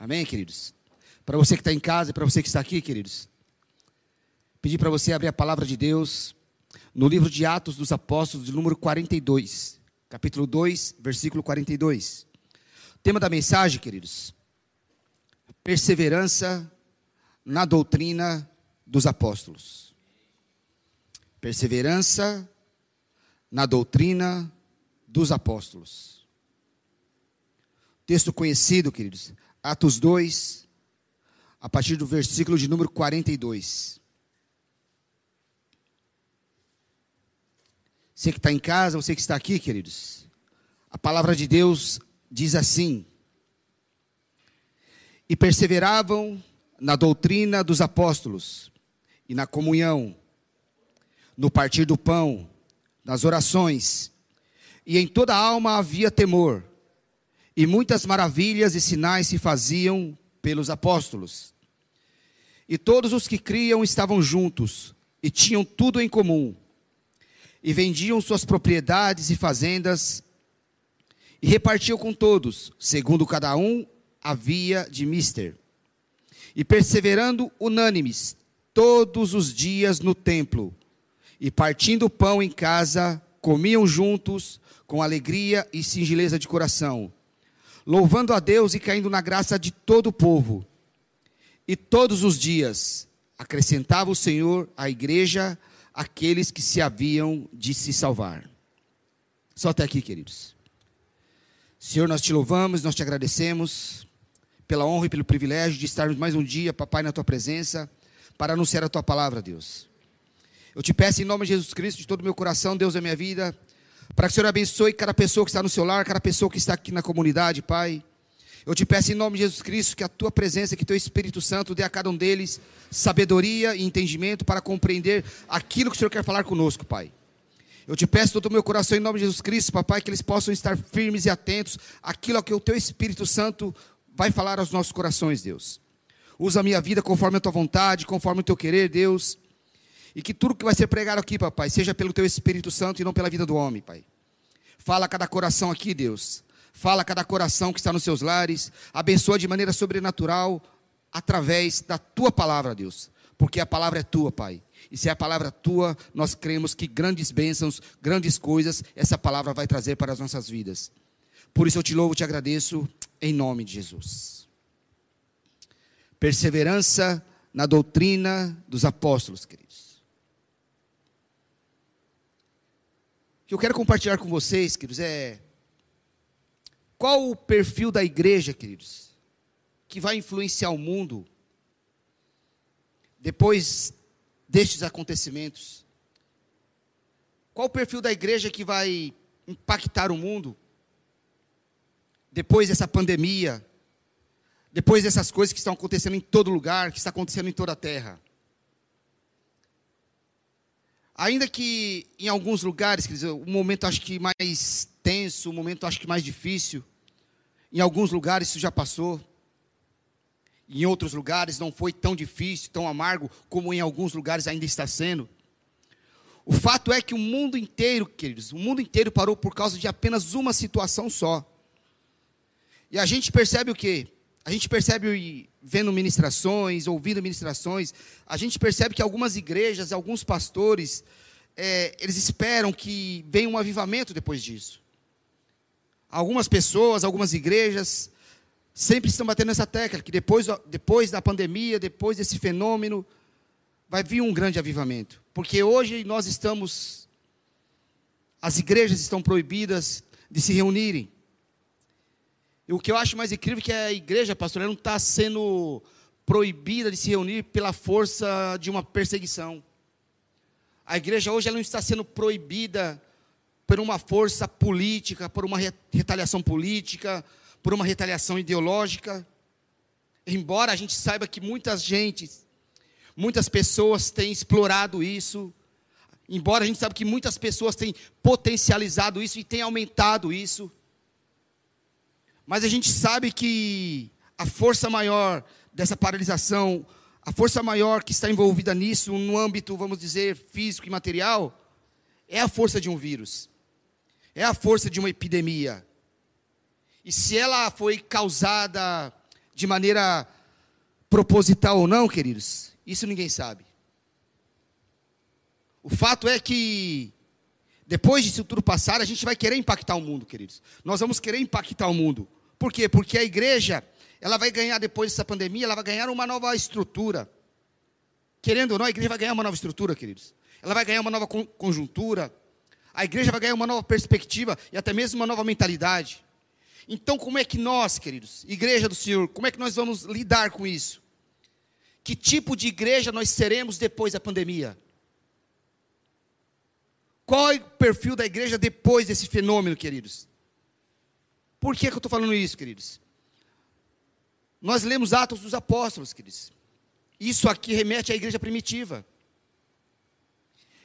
Amém, queridos? Para você que está em casa e para você que está aqui, queridos, pedir para você abrir a palavra de Deus no livro de Atos dos Apóstolos, de número 42, capítulo 2, versículo 42. O tema da mensagem, queridos, perseverança na doutrina dos apóstolos. Perseverança na doutrina dos apóstolos. Texto conhecido, queridos, Atos 2, a partir do versículo de número 42. Você que está em casa, você que está aqui, queridos, a palavra de Deus diz assim: E perseveravam na doutrina dos apóstolos, e na comunhão, no partir do pão, nas orações, e em toda a alma havia temor, e muitas maravilhas e sinais se faziam pelos apóstolos. E todos os que criam estavam juntos, e tinham tudo em comum, e vendiam suas propriedades e fazendas, e repartiam com todos, segundo cada um havia de mister. E perseverando unânimes, todos os dias no templo, e partindo o pão em casa, comiam juntos, com alegria e singeleza de coração, louvando a Deus e caindo na graça de todo o povo. E todos os dias acrescentava o Senhor à igreja aqueles que se haviam de se salvar. Só até aqui, queridos. Senhor, nós te louvamos, nós te agradecemos pela honra e pelo privilégio de estarmos mais um dia, papai, na tua presença, para anunciar a tua palavra, Deus. Eu te peço em nome de Jesus Cristo, de todo o meu coração, Deus da minha vida, para que o Senhor abençoe cada pessoa que está no seu lar, cada pessoa que está aqui na comunidade, Pai. Eu te peço em nome de Jesus Cristo que a tua presença, que teu Espírito Santo dê a cada um deles sabedoria e entendimento para compreender aquilo que o Senhor quer falar conosco, Pai. Eu te peço todo o meu coração em nome de Jesus Cristo, papai, que eles possam estar firmes e atentos àquilo que o teu Espírito Santo vai falar aos nossos corações, Deus. Usa a minha vida conforme a tua vontade, conforme o teu querer, Deus. E que tudo que vai ser pregado aqui, papai, seja pelo teu Espírito Santo e não pela vida do homem, pai. Fala a cada coração aqui, Deus. Fala a cada coração que está nos seus lares. Abençoa de maneira sobrenatural através da tua palavra, Deus. Porque a palavra é tua, Pai. E se é a palavra tua, nós cremos que grandes bênçãos, grandes coisas, essa palavra vai trazer para as nossas vidas. Por isso eu te louvo te agradeço, em nome de Jesus. Perseverança na doutrina dos apóstolos, queridos. Que eu quero compartilhar com vocês, queridos, é qual o perfil da igreja, queridos, que vai influenciar o mundo depois destes acontecimentos? Qual o perfil da igreja que vai impactar o mundo depois dessa pandemia, depois dessas coisas que estão acontecendo em todo lugar, que está acontecendo em toda a terra? Ainda que em alguns lugares, quer dizer, o momento acho que mais tenso, o momento acho que mais difícil, em alguns lugares isso já passou. Em outros lugares não foi tão difícil, tão amargo, como em alguns lugares ainda está sendo. O fato é que o mundo inteiro, queridos, o mundo inteiro parou por causa de apenas uma situação só. E a gente percebe o quê? A gente percebe vendo ministrações, ouvindo ministrações, a gente percebe que algumas igrejas, alguns pastores, é, eles esperam que venha um avivamento depois disso. Algumas pessoas, algumas igrejas, sempre estão batendo nessa tecla, que depois, depois da pandemia, depois desse fenômeno, vai vir um grande avivamento. Porque hoje nós estamos, as igrejas estão proibidas de se reunirem. O que eu acho mais incrível é que a igreja, pastor, não está sendo proibida de se reunir pela força de uma perseguição. A igreja hoje ela não está sendo proibida por uma força política, por uma retaliação política, por uma retaliação ideológica. Embora a gente saiba que muitas gente, muitas pessoas têm explorado isso, embora a gente saiba que muitas pessoas têm potencializado isso e têm aumentado isso, mas a gente sabe que a força maior dessa paralisação, a força maior que está envolvida nisso, no âmbito, vamos dizer, físico e material, é a força de um vírus, é a força de uma epidemia. E se ela foi causada de maneira proposital ou não, queridos, isso ninguém sabe. O fato é que depois disso tudo passar, a gente vai querer impactar o mundo, queridos. Nós vamos querer impactar o mundo. Por quê? Porque a igreja, ela vai ganhar depois dessa pandemia, ela vai ganhar uma nova estrutura. Querendo ou não, a igreja vai ganhar uma nova estrutura, queridos. Ela vai ganhar uma nova conjuntura. A igreja vai ganhar uma nova perspectiva e até mesmo uma nova mentalidade. Então, como é que nós, queridos, igreja do Senhor, como é que nós vamos lidar com isso? Que tipo de igreja nós seremos depois da pandemia? Qual é o perfil da igreja depois desse fenômeno, queridos? Por que, que eu estou falando isso, queridos? Nós lemos Atos dos Apóstolos, queridos. Isso aqui remete à igreja primitiva.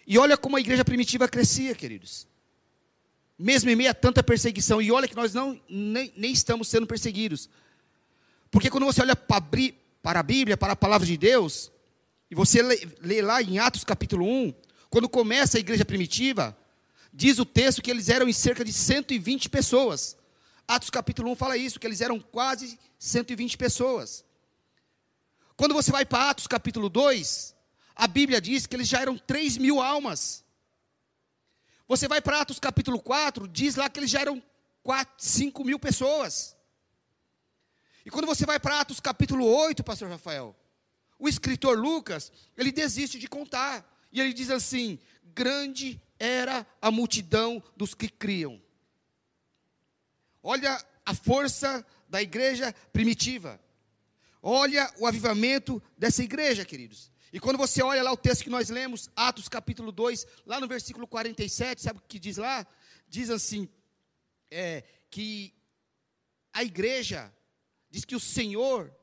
E olha como a igreja primitiva crescia, queridos. Mesmo em meio a tanta perseguição. E olha que nós não, nem, nem estamos sendo perseguidos. Porque quando você olha para a Bíblia, para a palavra de Deus, e você lê, lê lá em Atos capítulo 1, quando começa a igreja primitiva, diz o texto que eles eram em cerca de 120 pessoas. Atos capítulo 1 fala isso, que eles eram quase 120 pessoas. Quando você vai para Atos capítulo 2, a Bíblia diz que eles já eram 3 mil almas. Você vai para Atos capítulo 4, diz lá que eles já eram 4, 5 mil pessoas. E quando você vai para Atos capítulo 8, pastor Rafael, o escritor Lucas, ele desiste de contar. E ele diz assim: grande era a multidão dos que criam. Olha a força da igreja primitiva. Olha o avivamento dessa igreja, queridos. E quando você olha lá o texto que nós lemos, Atos capítulo 2, lá no versículo 47, sabe o que diz lá? Diz assim: é, que a igreja, diz que o Senhor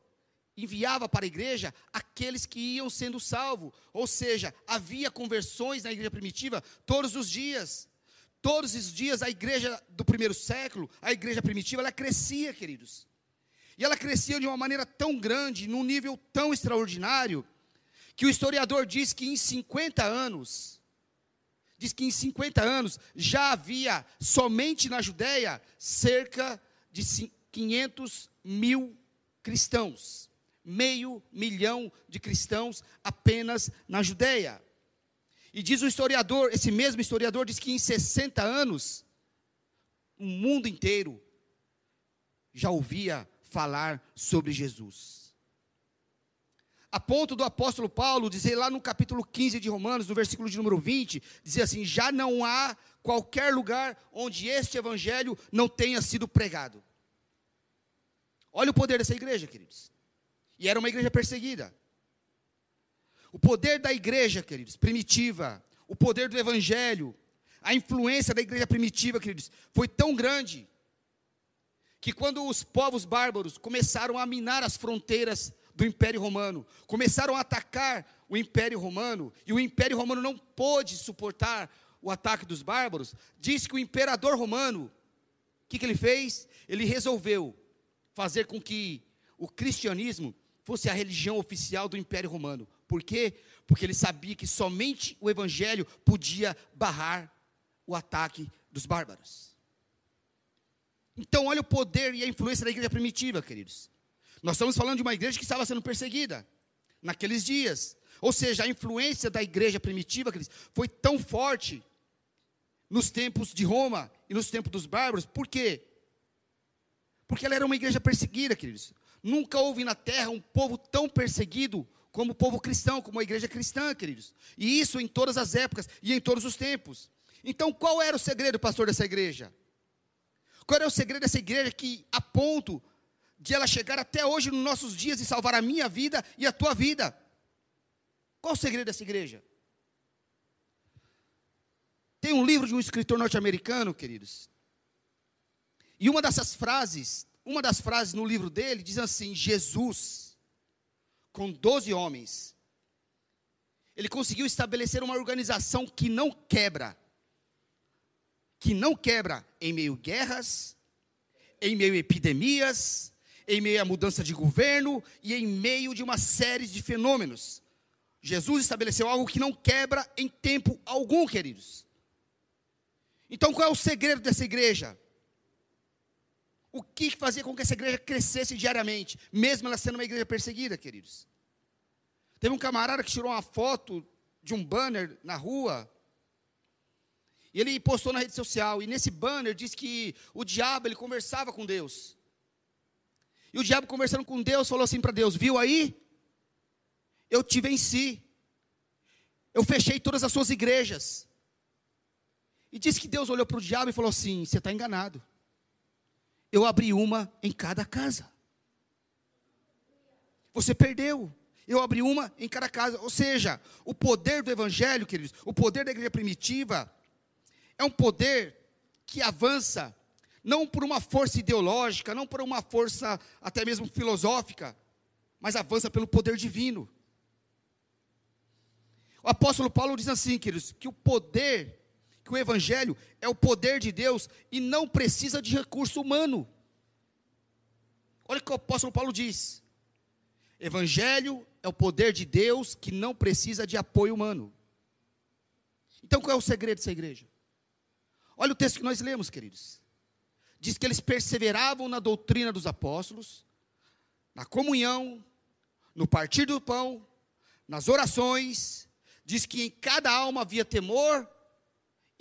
enviava para a igreja aqueles que iam sendo salvos. Ou seja, havia conversões na igreja primitiva todos os dias. Todos os dias a igreja do primeiro século, a igreja primitiva, ela crescia, queridos. E ela crescia de uma maneira tão grande, num nível tão extraordinário, que o historiador diz que em 50 anos, diz que em 50 anos já havia somente na Judéia cerca de 500 mil cristãos meio milhão de cristãos apenas na Judéia. E diz o historiador, esse mesmo historiador diz que em 60 anos, o mundo inteiro já ouvia falar sobre Jesus. A ponto do apóstolo Paulo dizer lá no capítulo 15 de Romanos, no versículo de número 20, dizer assim: já não há qualquer lugar onde este evangelho não tenha sido pregado. Olha o poder dessa igreja, queridos. E era uma igreja perseguida. O poder da igreja, queridos, primitiva, o poder do evangelho, a influência da igreja primitiva, queridos, foi tão grande que quando os povos bárbaros começaram a minar as fronteiras do Império Romano, começaram a atacar o Império Romano, e o Império Romano não pôde suportar o ataque dos bárbaros, diz que o imperador romano, o que, que ele fez? Ele resolveu fazer com que o cristianismo fosse a religião oficial do Império Romano. Por quê? Porque ele sabia que somente o Evangelho podia barrar o ataque dos bárbaros. Então, olha o poder e a influência da igreja primitiva, queridos. Nós estamos falando de uma igreja que estava sendo perseguida naqueles dias. Ou seja, a influência da igreja primitiva, queridos, foi tão forte nos tempos de Roma e nos tempos dos bárbaros. Por quê? Porque ela era uma igreja perseguida, queridos. Nunca houve na terra um povo tão perseguido como povo cristão, como a igreja cristã, queridos. E isso em todas as épocas e em todos os tempos. Então, qual era o segredo, pastor, dessa igreja? Qual era o segredo dessa igreja que, a ponto de ela chegar até hoje nos nossos dias e salvar a minha vida e a tua vida? Qual o segredo dessa igreja? Tem um livro de um escritor norte-americano, queridos. E uma dessas frases uma das frases no livro dele diz assim: Jesus, com 12 homens, ele conseguiu estabelecer uma organização que não quebra, que não quebra em meio a guerras, em meio a epidemias, em meio a mudança de governo e em meio de uma série de fenômenos. Jesus estabeleceu algo que não quebra em tempo algum, queridos. Então, qual é o segredo dessa igreja? O que fazia com que essa igreja crescesse diariamente, mesmo ela sendo uma igreja perseguida, queridos. Teve um camarada que tirou uma foto de um banner na rua, e ele postou na rede social, e nesse banner diz que o diabo ele conversava com Deus. E o diabo conversando com Deus falou assim para Deus: Viu aí? Eu te venci. Eu fechei todas as suas igrejas. E disse que Deus olhou para o diabo e falou assim: Você está enganado. Eu abri uma em cada casa. Você perdeu. Eu abri uma em cada casa. Ou seja, o poder do Evangelho, queridos, o poder da igreja primitiva, é um poder que avança, não por uma força ideológica, não por uma força até mesmo filosófica, mas avança pelo poder divino. O apóstolo Paulo diz assim, queridos, que o poder, que o evangelho é o poder de Deus e não precisa de recurso humano. Olha o que o apóstolo Paulo diz. Evangelho é o poder de Deus que não precisa de apoio humano. Então qual é o segredo dessa igreja? Olha o texto que nós lemos, queridos. Diz que eles perseveravam na doutrina dos apóstolos, na comunhão, no partir do pão, nas orações, diz que em cada alma havia temor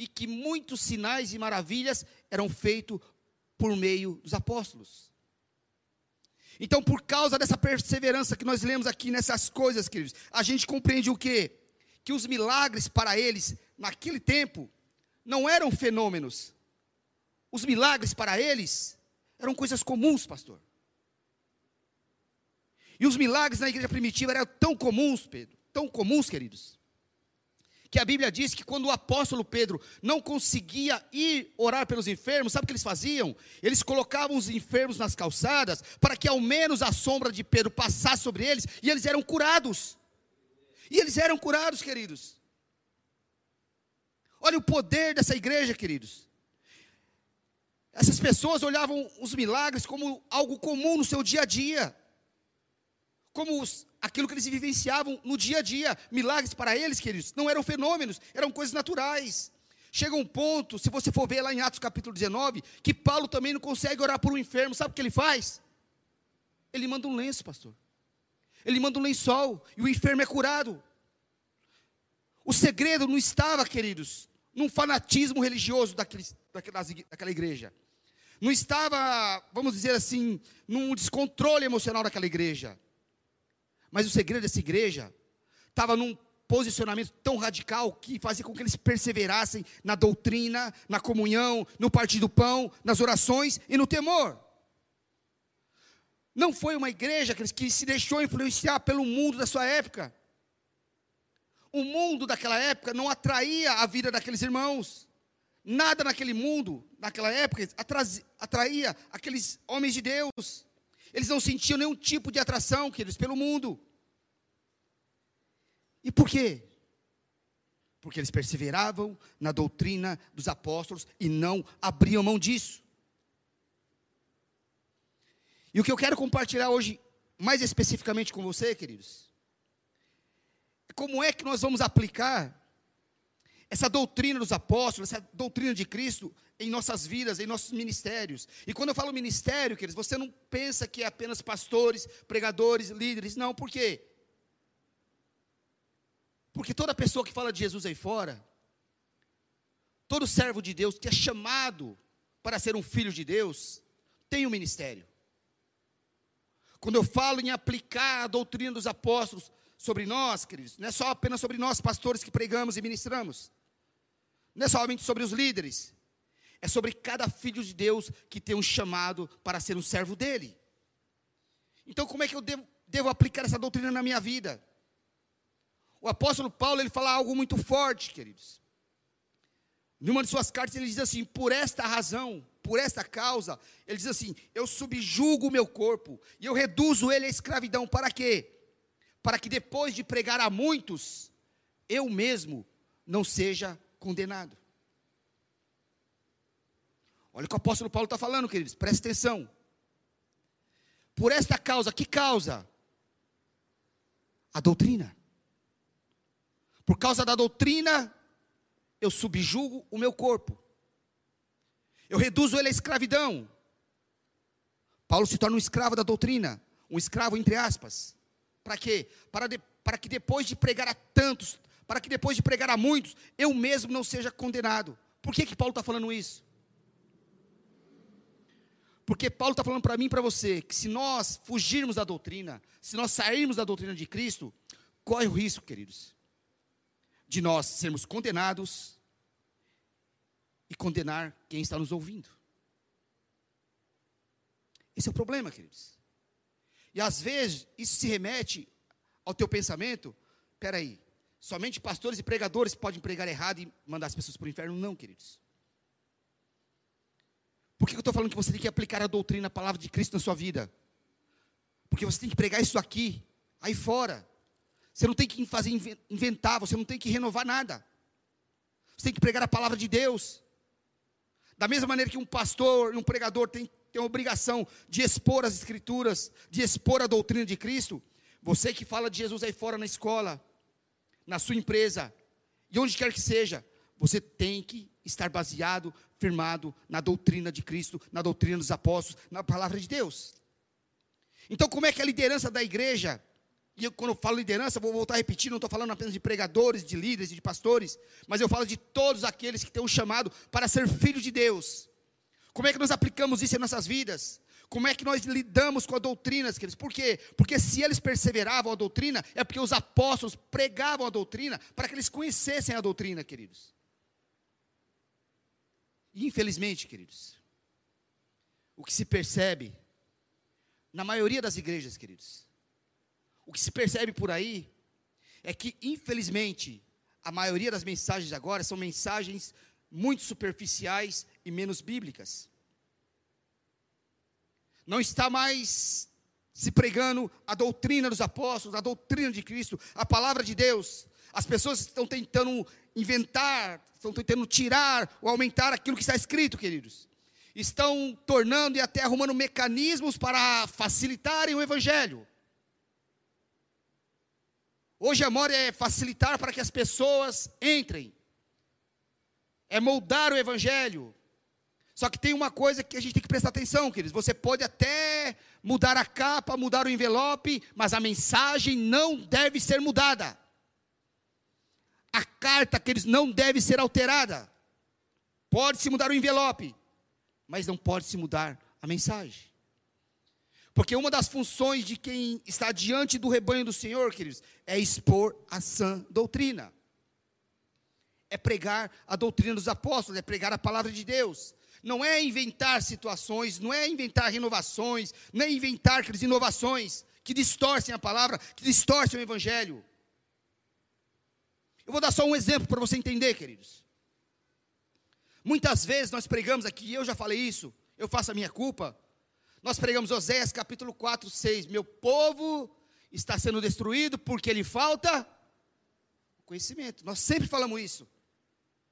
e que muitos sinais e maravilhas eram feitos por meio dos apóstolos. Então, por causa dessa perseverança que nós lemos aqui nessas coisas, queridos, a gente compreende o quê? Que os milagres para eles, naquele tempo, não eram fenômenos. Os milagres para eles eram coisas comuns, pastor. E os milagres na igreja primitiva eram tão comuns, Pedro, tão comuns, queridos, que a Bíblia diz que quando o apóstolo Pedro não conseguia ir orar pelos enfermos, sabe o que eles faziam? Eles colocavam os enfermos nas calçadas para que ao menos a sombra de Pedro passasse sobre eles e eles eram curados. E eles eram curados, queridos. Olha o poder dessa igreja, queridos. Essas pessoas olhavam os milagres como algo comum no seu dia a dia, como os, aquilo que eles vivenciavam no dia a dia. Milagres para eles, queridos, não eram fenômenos, eram coisas naturais. Chega um ponto, se você for ver lá em Atos capítulo 19, que Paulo também não consegue orar por um enfermo, sabe o que ele faz? Ele manda um lenço, pastor. Ele manda um lençol e o enfermo é curado. O segredo não estava, queridos, num fanatismo religioso daquele, daquela igreja. Não estava, vamos dizer assim, num descontrole emocional daquela igreja. Mas o segredo dessa igreja estava num posicionamento tão radical que fazia com que eles perseverassem na doutrina, na comunhão, no partir do pão, nas orações e no temor. Não foi uma igreja que se deixou influenciar pelo mundo da sua época. O mundo daquela época não atraía a vida daqueles irmãos. Nada naquele mundo, naquela época, atraía aqueles homens de Deus. Eles não sentiam nenhum tipo de atração, queridos, pelo mundo. E por quê? Porque eles perseveravam na doutrina dos apóstolos e não abriam mão disso. E o que eu quero compartilhar hoje, mais especificamente com você, queridos, é como é que nós vamos aplicar essa doutrina dos apóstolos, essa doutrina de Cristo em nossas vidas, em nossos ministérios. E quando eu falo ministério, queridos, você não pensa que é apenas pastores, pregadores, líderes, não, por quê? Porque toda pessoa que fala de Jesus aí fora, todo servo de Deus que é chamado para ser um filho de Deus, tem um ministério. Quando eu falo em aplicar a doutrina dos apóstolos sobre nós, queridos, não é só apenas sobre nós, pastores que pregamos e ministramos, não é somente sobre os líderes, é sobre cada filho de Deus que tem um chamado para ser um servo dele. Então, como é que eu devo, devo aplicar essa doutrina na minha vida? O apóstolo Paulo, ele fala algo muito forte, queridos. Numa de suas cartas, ele diz assim: por esta razão, por esta causa, ele diz assim: eu subjugo o meu corpo e eu reduzo ele à escravidão. Para quê? Para que depois de pregar a muitos, eu mesmo não seja condenado. Olha o que o apóstolo Paulo está falando, queridos, presta atenção. Por esta causa, que causa? A doutrina. Por causa da doutrina, eu subjugo o meu corpo. Eu reduzo ele à escravidão. Paulo se torna um escravo da doutrina, um escravo entre aspas. Para quê? Para, de, para que depois de pregar a tantos, para que depois de pregar a muitos, eu mesmo não seja condenado. Por que, que Paulo está falando isso? Porque Paulo está falando para mim e para você que se nós fugirmos da doutrina, se nós sairmos da doutrina de Cristo, corre o risco, queridos, de nós sermos condenados e condenar quem está nos ouvindo. Esse é o problema, queridos. E às vezes isso se remete ao teu pensamento, peraí, somente pastores e pregadores podem pregar errado e mandar as pessoas para o inferno? Não, queridos. Por que eu estou falando que você tem que aplicar a doutrina, a palavra de Cristo na sua vida? Porque você tem que pregar isso aqui, aí fora. Você não tem que fazer inventar, você não tem que renovar nada. Você tem que pregar a palavra de Deus. Da mesma maneira que um pastor, um pregador tem, tem a obrigação de expor as escrituras, de expor a doutrina de Cristo, você que fala de Jesus aí fora na escola, na sua empresa, e onde quer que seja, você tem que estar baseado, firmado na doutrina de Cristo, na doutrina dos apóstolos, na palavra de Deus. Então, como é que a liderança da igreja, e eu, quando eu falo liderança, vou voltar a repetir, não estou falando apenas de pregadores, de líderes, de pastores, mas eu falo de todos aqueles que têm um chamado para ser filhos de Deus. Como é que nós aplicamos isso em nossas vidas? Como é que nós lidamos com a doutrina, queridos? Por quê? Porque se eles perseveravam a doutrina, é porque os apóstolos pregavam a doutrina para que eles conhecessem a doutrina, queridos. Infelizmente, queridos, o que se percebe na maioria das igrejas, queridos, o que se percebe por aí é que, infelizmente, a maioria das mensagens agora são mensagens muito superficiais e menos bíblicas. Não está mais se pregando a doutrina dos apóstolos, a doutrina de Cristo, a palavra de Deus. As pessoas estão tentando inventar, estão tentando tirar ou aumentar aquilo que está escrito, queridos. Estão tornando e até arrumando mecanismos para facilitarem o evangelho. Hoje a moda é facilitar para que as pessoas entrem. É moldar o evangelho. Só que tem uma coisa que a gente tem que prestar atenção, queridos. Você pode até mudar a capa, mudar o envelope, mas a mensagem não deve ser mudada a carta que eles não deve ser alterada. Pode se mudar o envelope, mas não pode se mudar a mensagem. Porque uma das funções de quem está diante do rebanho do Senhor, queridos, é expor a sã doutrina. É pregar a doutrina dos apóstolos, é pregar a palavra de Deus. Não é inventar situações, não é inventar renovações, não é inventar inovações que distorcem a palavra, que distorcem o evangelho. Eu vou dar só um exemplo para você entender, queridos. Muitas vezes nós pregamos aqui, eu já falei isso, eu faço a minha culpa. Nós pregamos Oséias capítulo 4, 6. Meu povo está sendo destruído porque lhe falta conhecimento. Nós sempre falamos isso.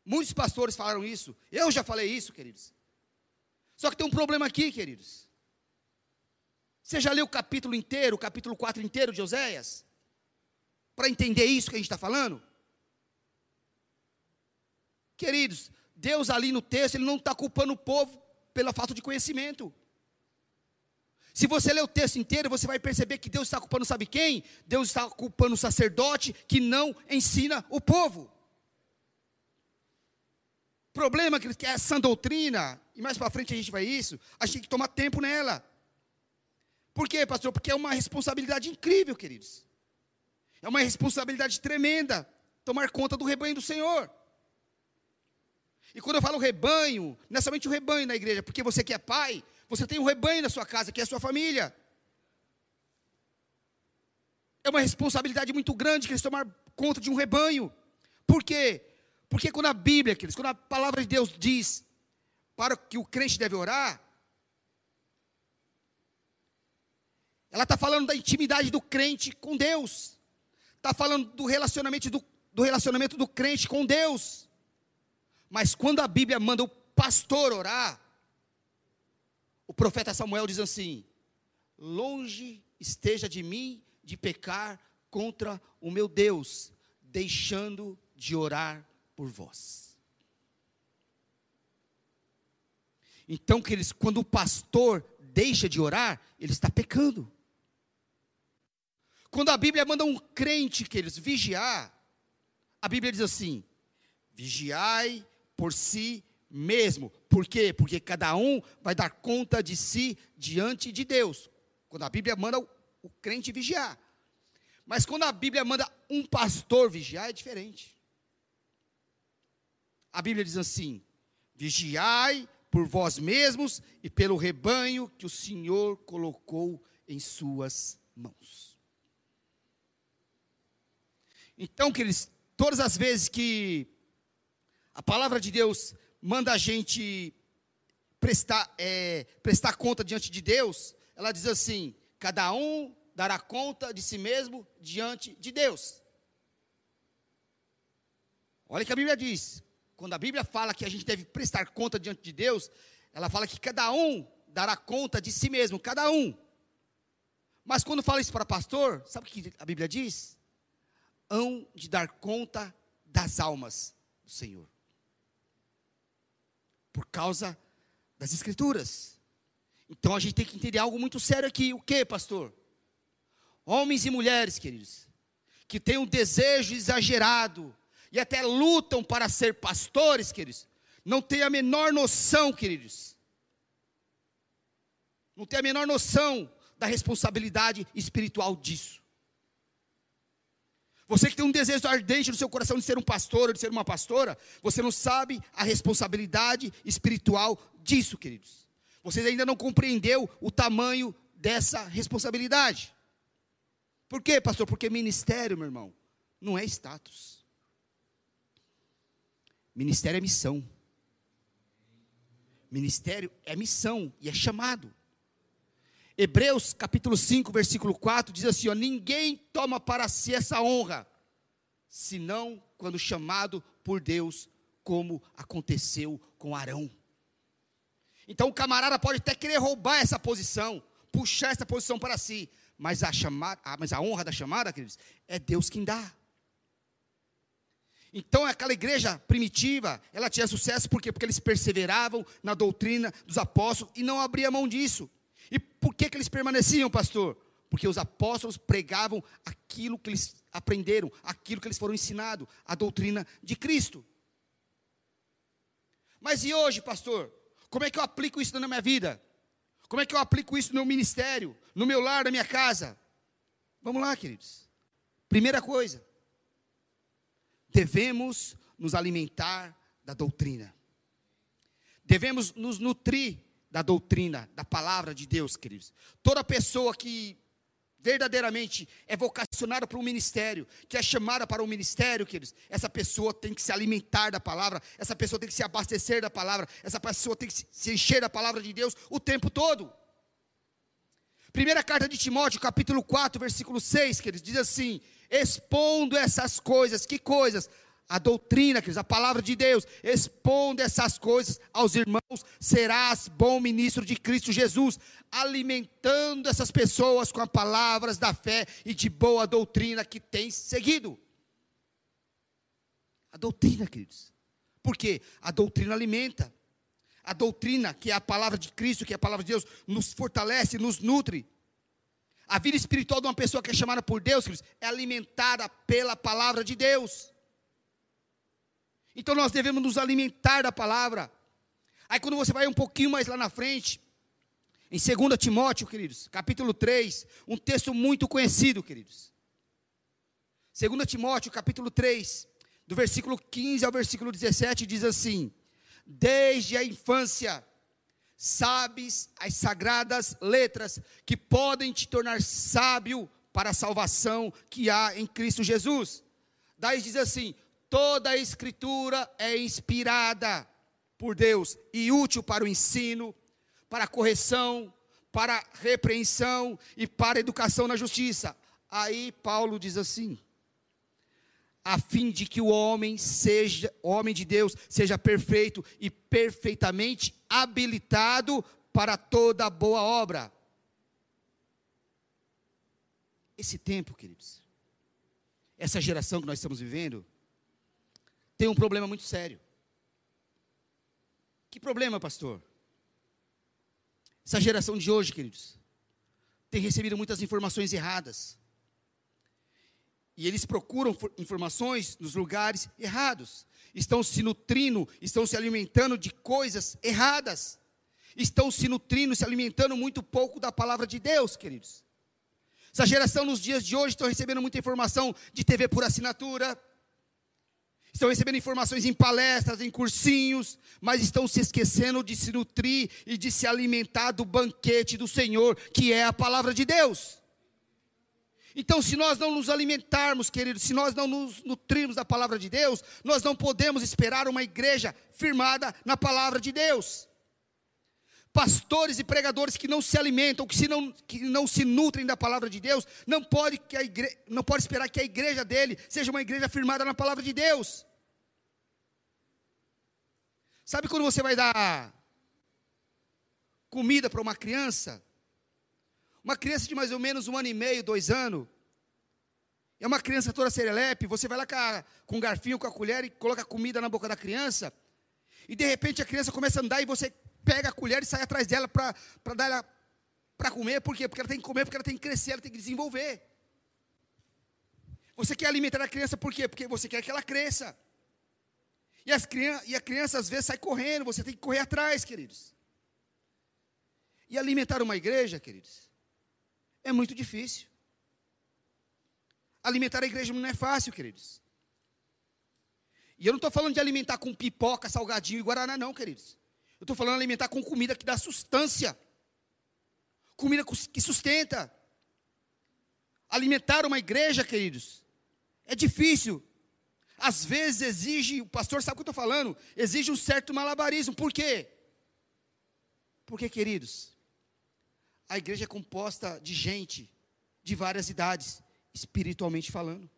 Muitos pastores falaram isso. Eu já falei isso, queridos. Só que tem um problema aqui, queridos. Você já leu o capítulo inteiro, o capítulo 4 inteiro de Oséias? Para entender isso que a gente está falando? Queridos, Deus ali no texto, Ele não está culpando o povo pela falta de conhecimento. Se você ler o texto inteiro, você vai perceber que Deus está culpando, sabe quem? Deus está culpando o sacerdote que não ensina o povo. Problema que é essa doutrina, e mais para frente a gente vai isso, a gente tem que tomar tempo nela. Por quê, pastor? Porque é uma responsabilidade incrível, queridos. É uma responsabilidade tremenda tomar conta do rebanho do Senhor. E quando eu falo rebanho, não é somente o rebanho na igreja, porque você que é pai, você tem um rebanho na sua casa, que é a sua família. É uma responsabilidade muito grande que eles tomar conta de um rebanho. Por quê? Porque quando a Bíblia, queridos, quando a palavra de Deus diz para que o crente deve orar, ela está falando da intimidade do crente com Deus. Está falando do relacionamento do, do relacionamento do crente com Deus. Mas quando a Bíblia manda o pastor orar, o profeta Samuel diz assim: Longe esteja de mim de pecar contra o meu Deus, deixando de orar por vós. Então, queridos, quando o pastor deixa de orar, ele está pecando. Quando a Bíblia manda um crente, queridos, vigiar, a Bíblia diz assim: vigiai por si mesmo. Por quê? Porque cada um vai dar conta de si diante de Deus. Quando a Bíblia manda o crente vigiar. Mas quando a Bíblia manda um pastor vigiar, é diferente. A Bíblia diz assim: vigiai por vós mesmos e pelo rebanho que o Senhor colocou em suas mãos. Então, queridos, todas as vezes que a palavra de Deus manda a gente prestar, é, prestar conta diante de Deus, ela diz assim: cada um dará conta de si mesmo diante de Deus. Olha o que a Bíblia diz. Quando a Bíblia fala que a gente deve prestar conta diante de Deus, ela fala que cada um dará conta de si mesmo, cada um. Mas quando fala isso para pastor, sabe o que a Bíblia diz? hão de dar conta das almas do Senhor. Por causa das Escrituras. Então a gente tem que entender algo muito sério aqui. O que, pastor? Homens e mulheres, queridos, que têm um desejo exagerado e até lutam para ser pastores, queridos, não têm a menor noção, queridos. Não tem a menor noção da responsabilidade espiritual disso. Você que tem um desejo ardente no seu coração de ser um pastor ou de ser uma pastora, você não sabe a responsabilidade espiritual disso, queridos. Você ainda não compreendeu o tamanho dessa responsabilidade. Por quê, pastor? Porque ministério, meu irmão, não é status. Ministério é missão. Ministério é missão e é chamado. Hebreus capítulo 5, versículo 4 diz assim: ó, ninguém toma para si essa honra, senão quando chamado por Deus, como aconteceu com Arão. Então o camarada pode até querer roubar essa posição, puxar essa posição para si, mas a chamada, mas a honra da chamada, queridos, é Deus quem dá. Então aquela igreja primitiva, ela tinha sucesso por quê? Porque eles perseveravam na doutrina dos apóstolos e não abriam mão disso. E por que, que eles permaneciam, pastor? Porque os apóstolos pregavam aquilo que eles aprenderam, aquilo que eles foram ensinados, a doutrina de Cristo. Mas e hoje, pastor? Como é que eu aplico isso na minha vida? Como é que eu aplico isso no meu ministério, no meu lar, na minha casa? Vamos lá, queridos. Primeira coisa, devemos nos alimentar da doutrina. Devemos nos nutrir da doutrina, da palavra de Deus, queridos. Toda pessoa que verdadeiramente é vocacionada para um ministério, que é chamada para um ministério, queridos, essa pessoa tem que se alimentar da palavra, essa pessoa tem que se abastecer da palavra, essa pessoa tem que se encher da palavra de Deus o tempo todo. Primeira carta de Timóteo, capítulo 4, versículo 6, que eles diz assim: expondo essas coisas, que coisas? a doutrina, queridos, a palavra de Deus, expondo essas coisas aos irmãos, serás bom ministro de Cristo Jesus, alimentando essas pessoas com as palavras da fé e de boa doutrina que tens seguido. A doutrina, queridos. Por quê? A doutrina alimenta. A doutrina, que é a palavra de Cristo, que é a palavra de Deus, nos fortalece, nos nutre. A vida espiritual de uma pessoa que é chamada por Deus, queridos, é alimentada pela palavra de Deus. Então nós devemos nos alimentar da palavra. Aí quando você vai um pouquinho mais lá na frente, em 2 Timóteo, queridos, capítulo 3, um texto muito conhecido, queridos. 2 Timóteo, capítulo 3, do versículo 15 ao versículo 17, diz assim: Desde a infância, sabes as sagradas letras que podem te tornar sábio para a salvação que há em Cristo Jesus. Daí diz assim: Toda a escritura é inspirada por Deus e útil para o ensino, para a correção, para a repreensão e para a educação na justiça. Aí Paulo diz assim: a fim de que o homem seja, o homem de Deus, seja perfeito e perfeitamente habilitado para toda boa obra. Esse tempo, queridos, essa geração que nós estamos vivendo, tem um problema muito sério. Que problema, pastor? Essa geração de hoje, queridos, tem recebido muitas informações erradas. E eles procuram informações nos lugares errados. Estão se nutrindo, estão se alimentando de coisas erradas. Estão se nutrindo, se alimentando muito pouco da palavra de Deus, queridos. Essa geração nos dias de hoje estão recebendo muita informação de TV por assinatura, estão recebendo informações em palestras, em cursinhos, mas estão se esquecendo de se nutrir e de se alimentar do banquete do Senhor, que é a palavra de Deus. Então, se nós não nos alimentarmos, queridos, se nós não nos nutrirmos da palavra de Deus, nós não podemos esperar uma igreja firmada na palavra de Deus. Pastores e pregadores que não se alimentam, que, se não, que não se nutrem da palavra de Deus, não pode, que a igre, não pode esperar que a igreja dele seja uma igreja firmada na palavra de Deus. Sabe quando você vai dar comida para uma criança? Uma criança de mais ou menos um ano e meio, dois anos. É uma criança toda serelepe. Você vai lá com, a, com um garfinho, com a colher e coloca comida na boca da criança. E de repente a criança começa a andar e você pega a colher e sai atrás dela para dar ela para comer. Por quê? Porque ela tem que comer, porque ela tem que crescer, ela tem que desenvolver. Você quer alimentar a criança por quê? Porque você quer que ela cresça. E, as criança, e a criança às vezes sai correndo, você tem que correr atrás, queridos. E alimentar uma igreja, queridos, é muito difícil. Alimentar a igreja não é fácil, queridos. E eu não estou falando de alimentar com pipoca, salgadinho e guaraná, não, queridos. Eu estou falando de alimentar com comida que dá sustância. Comida que sustenta. Alimentar uma igreja, queridos, é difícil. Às vezes exige, o pastor sabe o que eu estou falando, exige um certo malabarismo. Por quê? Porque, queridos, a igreja é composta de gente de várias idades, espiritualmente falando.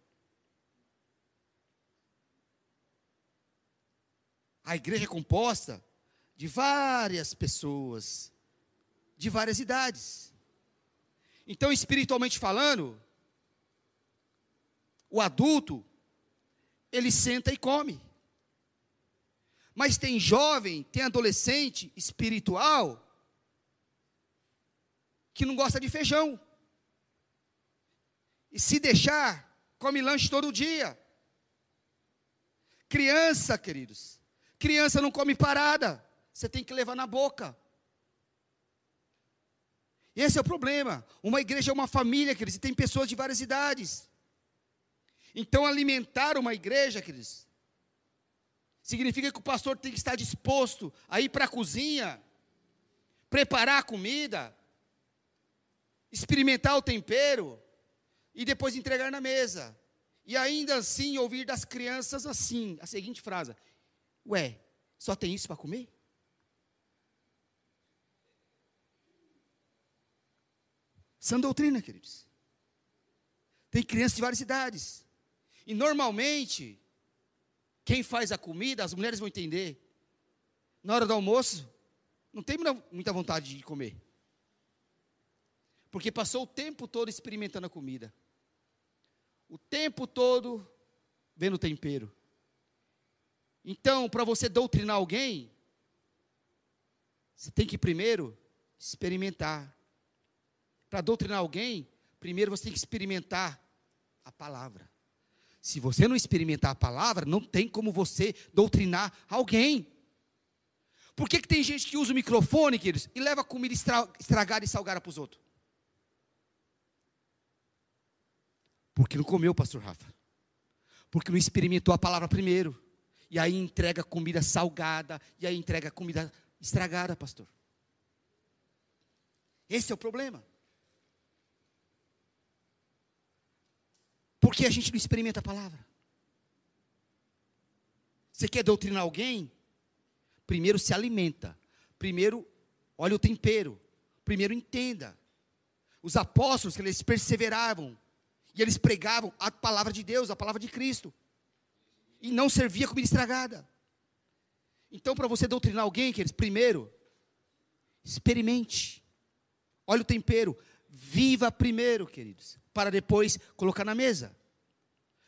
A igreja é composta de várias pessoas, de várias idades. Então, espiritualmente falando, o adulto, ele senta e come. Mas tem jovem, tem adolescente espiritual, que não gosta de feijão. E se deixar, come lanche todo dia. Criança, queridos, criança não come parada, você tem que levar na boca. Esse é o problema. Uma igreja é uma família, queridos, e tem pessoas de várias idades. Então, alimentar uma igreja, queridos, significa que o pastor tem que estar disposto a ir para a cozinha, preparar a comida, experimentar o tempero e depois entregar na mesa. E ainda assim ouvir das crianças assim, a seguinte frase: Ué, só tem isso para comer? Sã doutrina, queridos. Tem crianças de várias idades. E normalmente, quem faz a comida, as mulheres vão entender. Na hora do almoço, não tem muita vontade de comer. Porque passou o tempo todo experimentando a comida. O tempo todo vendo o tempero. Então, para você doutrinar alguém, você tem que primeiro experimentar. Para doutrinar alguém, primeiro você tem que experimentar a palavra. Se você não experimentar a palavra, não tem como você doutrinar alguém. Por que, que tem gente que usa o microfone, queridos, e leva comida estragada e salgada para os outros? Porque não comeu, pastor Rafa. Porque não experimentou a palavra primeiro. E aí entrega comida salgada, e aí entrega comida estragada, pastor. Esse é o problema. Porque a gente não experimenta a palavra. Você quer doutrinar alguém? Primeiro se alimenta. Primeiro, olha o tempero. Primeiro entenda. Os apóstolos, que eles perseveravam e eles pregavam a palavra de Deus, a palavra de Cristo. E não servia comida estragada. Então, para você doutrinar alguém, queridos, primeiro, experimente. Olha o tempero. Viva primeiro, queridos, para depois colocar na mesa.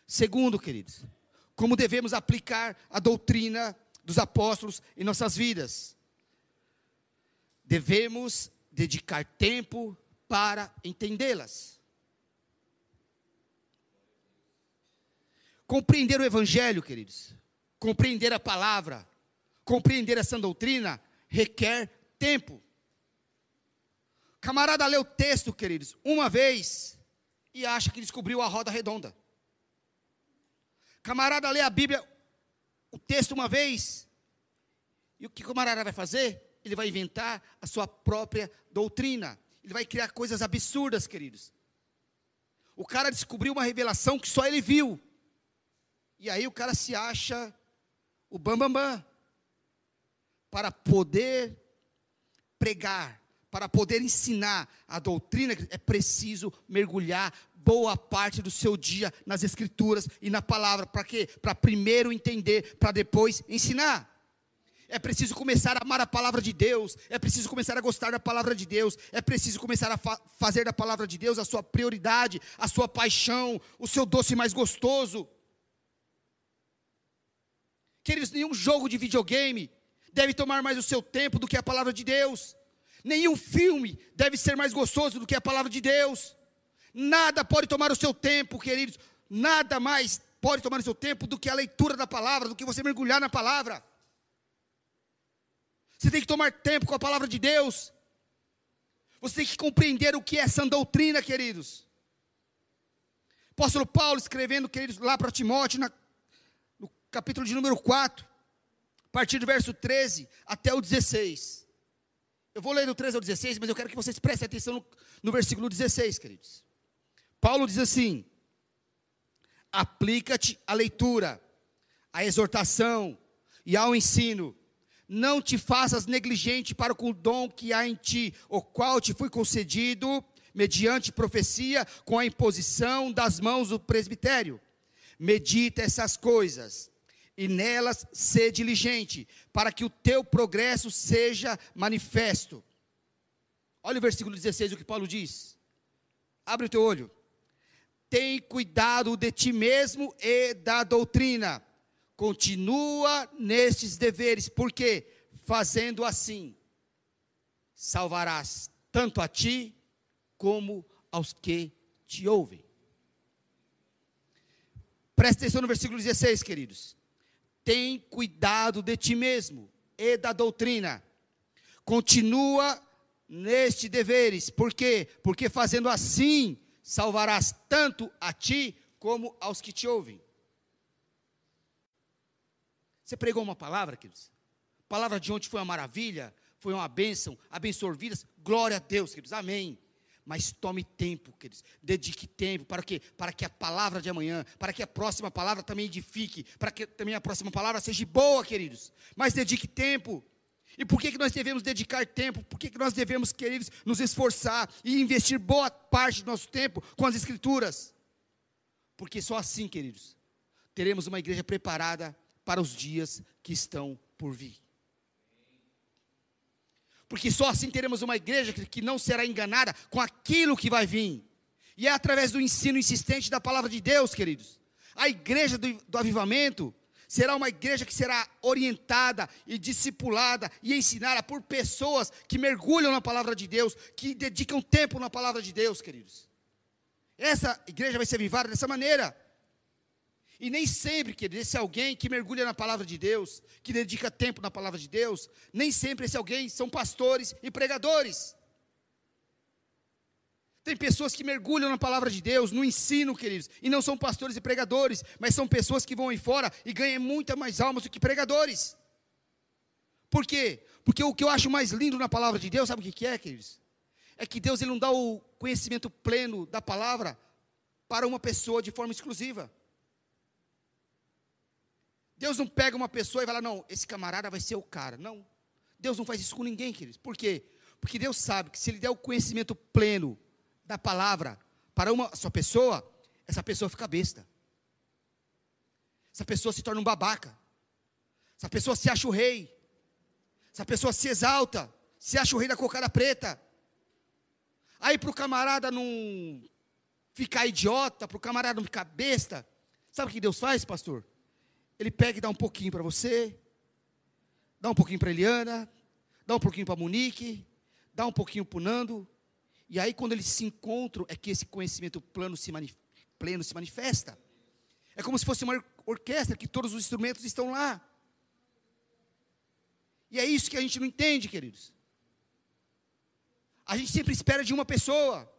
Segundo, queridos, como devemos aplicar a doutrina dos apóstolos em nossas vidas. Devemos dedicar tempo para entendê-las. Compreender o Evangelho, queridos, compreender a palavra, compreender essa doutrina, requer tempo. Camarada lê o texto, queridos, uma vez e acha que descobriu a roda redonda. Camarada lê a Bíblia, o texto uma vez, e o que o camarada vai fazer? Ele vai inventar a sua própria doutrina. Ele vai criar coisas absurdas, queridos. O cara descobriu uma revelação que só ele viu. E aí o cara se acha o bambambam. Bam, bam, para poder pregar, para poder ensinar a doutrina, é preciso mergulhar boa parte do seu dia nas escrituras e na palavra. Para quê? Para primeiro entender, para depois ensinar. É preciso começar a amar a palavra de Deus, é preciso começar a gostar da palavra de Deus, é preciso começar a fa fazer da palavra de Deus a sua prioridade, a sua paixão, o seu doce mais gostoso. Queridos, nenhum jogo de videogame deve tomar mais o seu tempo do que a palavra de Deus. Nenhum filme deve ser mais gostoso do que a palavra de Deus. Nada pode tomar o seu tempo, queridos. Nada mais pode tomar o seu tempo do que a leitura da palavra, do que você mergulhar na palavra. Você tem que tomar tempo com a palavra de Deus. Você tem que compreender o que é essa doutrina, queridos. Apóstolo Paulo escrevendo, queridos, lá para Timóteo, na, capítulo de número 4, a partir do verso 13 até o 16. Eu vou ler do 13 ao 16, mas eu quero que vocês prestem atenção no, no versículo 16, queridos. Paulo diz assim: aplica-te à leitura, à exortação e ao ensino não te faças negligente para com o dom que há em ti, o qual te foi concedido mediante profecia com a imposição das mãos do presbitério. Medita essas coisas e nelas ser diligente, para que o teu progresso seja manifesto. Olha o versículo 16, o que Paulo diz. Abre o teu olho. Tem cuidado de ti mesmo e da doutrina Continua nestes deveres, porque fazendo assim, salvarás tanto a ti como aos que te ouvem. Preste atenção no versículo 16, queridos. Tem cuidado de ti mesmo e da doutrina. Continua neste deveres. Por quê? Porque fazendo assim, salvarás tanto a ti como aos que te ouvem. Você pregou uma palavra, queridos? A palavra de ontem foi uma maravilha, foi uma bênção, abençoar vidas. Glória a Deus, queridos. Amém. Mas tome tempo, queridos. Dedique tempo para quê? Para que a palavra de amanhã, para que a próxima palavra também edifique, para que também a próxima palavra seja boa, queridos. Mas dedique tempo. E por que, que nós devemos dedicar tempo? Por que, que nós devemos, queridos, nos esforçar e investir boa parte do nosso tempo com as Escrituras? Porque só assim, queridos, teremos uma igreja preparada para os dias que estão por vir. Porque só assim teremos uma igreja que não será enganada com aquilo que vai vir. E é através do ensino insistente da palavra de Deus, queridos. A igreja do, do avivamento será uma igreja que será orientada e discipulada e ensinada por pessoas que mergulham na palavra de Deus, que dedicam tempo na palavra de Deus, queridos. Essa igreja vai ser avivada dessa maneira. E nem sempre, querido, esse alguém que mergulha na palavra de Deus, que dedica tempo na palavra de Deus, nem sempre esse alguém são pastores e pregadores. Tem pessoas que mergulham na palavra de Deus, no ensino, queridos, e não são pastores e pregadores, mas são pessoas que vão aí fora e ganham muita mais almas do que pregadores. Por quê? Porque o que eu acho mais lindo na palavra de Deus, sabe o que é, queridos? É que Deus ele não dá o conhecimento pleno da palavra para uma pessoa de forma exclusiva. Deus não pega uma pessoa e fala, não, esse camarada vai ser o cara. Não. Deus não faz isso com ninguém, queridos. Por quê? Porque Deus sabe que se Ele der o conhecimento pleno da palavra para uma só pessoa, essa pessoa fica besta. Essa pessoa se torna um babaca. Essa pessoa se acha o rei. Essa pessoa se exalta. Se acha o rei da cocada preta. Aí para o camarada não ficar idiota, para o camarada não ficar besta, sabe o que Deus faz, pastor? Ele pega e dá um pouquinho para você, dá um pouquinho para Eliana, dá um pouquinho para Monique, dá um pouquinho punando, e aí quando eles se encontram, é que esse conhecimento plano se pleno se manifesta. É como se fosse uma orquestra, que todos os instrumentos estão lá. E é isso que a gente não entende, queridos. A gente sempre espera de uma pessoa.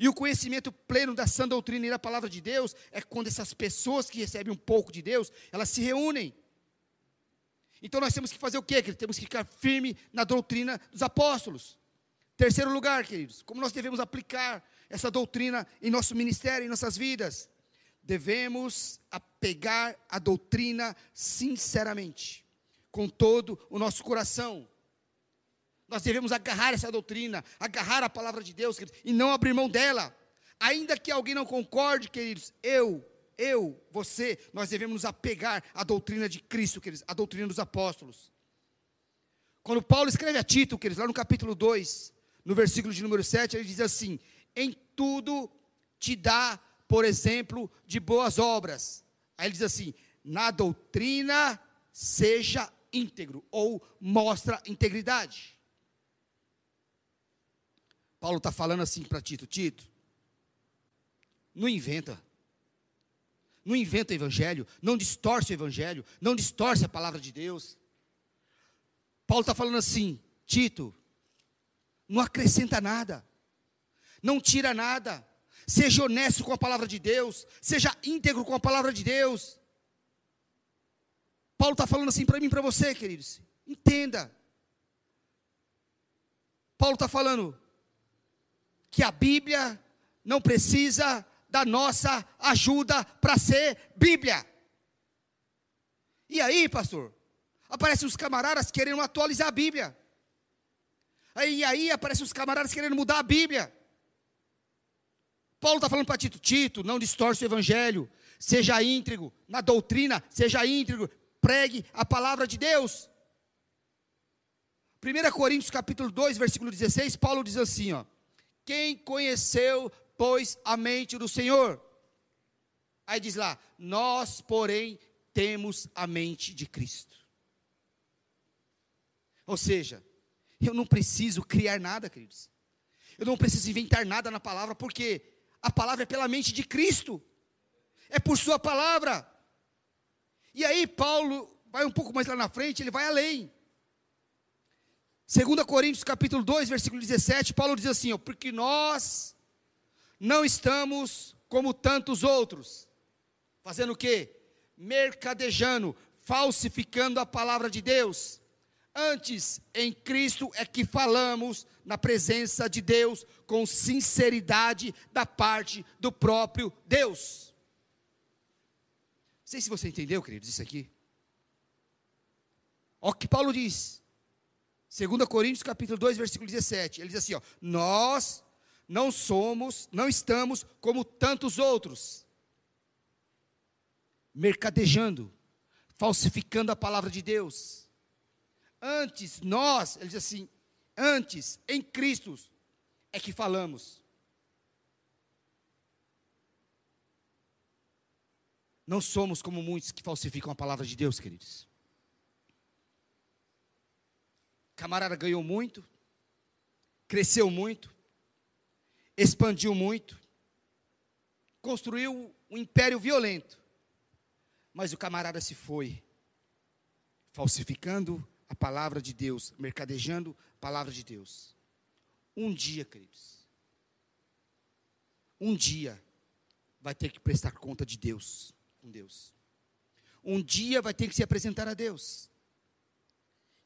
E o conhecimento pleno da sã doutrina e da palavra de Deus é quando essas pessoas que recebem um pouco de Deus, elas se reúnem. Então nós temos que fazer o quê? Queridos? Temos que ficar firme na doutrina dos apóstolos. Terceiro lugar, queridos, como nós devemos aplicar essa doutrina em nosso ministério, em nossas vidas? Devemos apegar a doutrina sinceramente, com todo o nosso coração. Nós devemos agarrar essa doutrina, agarrar a palavra de Deus, queridos, e não abrir mão dela. Ainda que alguém não concorde, queridos, eu, eu, você, nós devemos nos apegar à doutrina de Cristo, queridos, à doutrina dos apóstolos. Quando Paulo escreve a Tito, queridos, lá no capítulo 2, no versículo de número 7, ele diz assim: Em tudo te dá, por exemplo, de boas obras. Aí ele diz assim: Na doutrina seja íntegro, ou mostra integridade. Paulo está falando assim para Tito: Tito, não inventa. Não inventa o evangelho, não distorce o evangelho, não distorce a palavra de Deus. Paulo está falando assim: Tito, não acrescenta nada, não tira nada, seja honesto com a palavra de Deus, seja íntegro com a palavra de Deus. Paulo está falando assim para mim e para você, queridos, entenda. Paulo está falando, que a Bíblia não precisa da nossa ajuda para ser Bíblia. E aí, pastor? Aparecem os camaradas querendo atualizar a Bíblia. E aí aparecem os camaradas querendo mudar a Bíblia. Paulo está falando para Tito: Tito, não distorce o evangelho, seja íntegro na doutrina, seja íntegro, pregue a palavra de Deus. 1 Coríntios capítulo 2, versículo 16, Paulo diz assim, ó: quem conheceu, pois, a mente do Senhor? Aí diz lá: Nós, porém, temos a mente de Cristo. Ou seja, eu não preciso criar nada, queridos. Eu não preciso inventar nada na palavra, porque a palavra é pela mente de Cristo. É por sua palavra. E aí Paulo vai um pouco mais lá na frente, ele vai além. 2 Coríntios capítulo 2, versículo 17, Paulo diz assim, ó, porque nós não estamos como tantos outros, fazendo o quê? Mercadejando, falsificando a palavra de Deus. Antes, em Cristo é que falamos na presença de Deus com sinceridade da parte do próprio Deus. Não sei se você entendeu, queridos, isso aqui. Olha o que Paulo diz. 2 Coríntios capítulo 2, versículo 17. Ele diz assim, ó: "Nós não somos, não estamos como tantos outros, mercadejando, falsificando a palavra de Deus. Antes nós, ele diz assim, antes em Cristo é que falamos. Não somos como muitos que falsificam a palavra de Deus, queridos. Camarada ganhou muito, cresceu muito, expandiu muito, construiu um império violento. Mas o camarada se foi, falsificando a palavra de Deus, mercadejando a palavra de Deus. Um dia, queridos, um dia vai ter que prestar conta de Deus, com Deus. Um dia vai ter que se apresentar a Deus.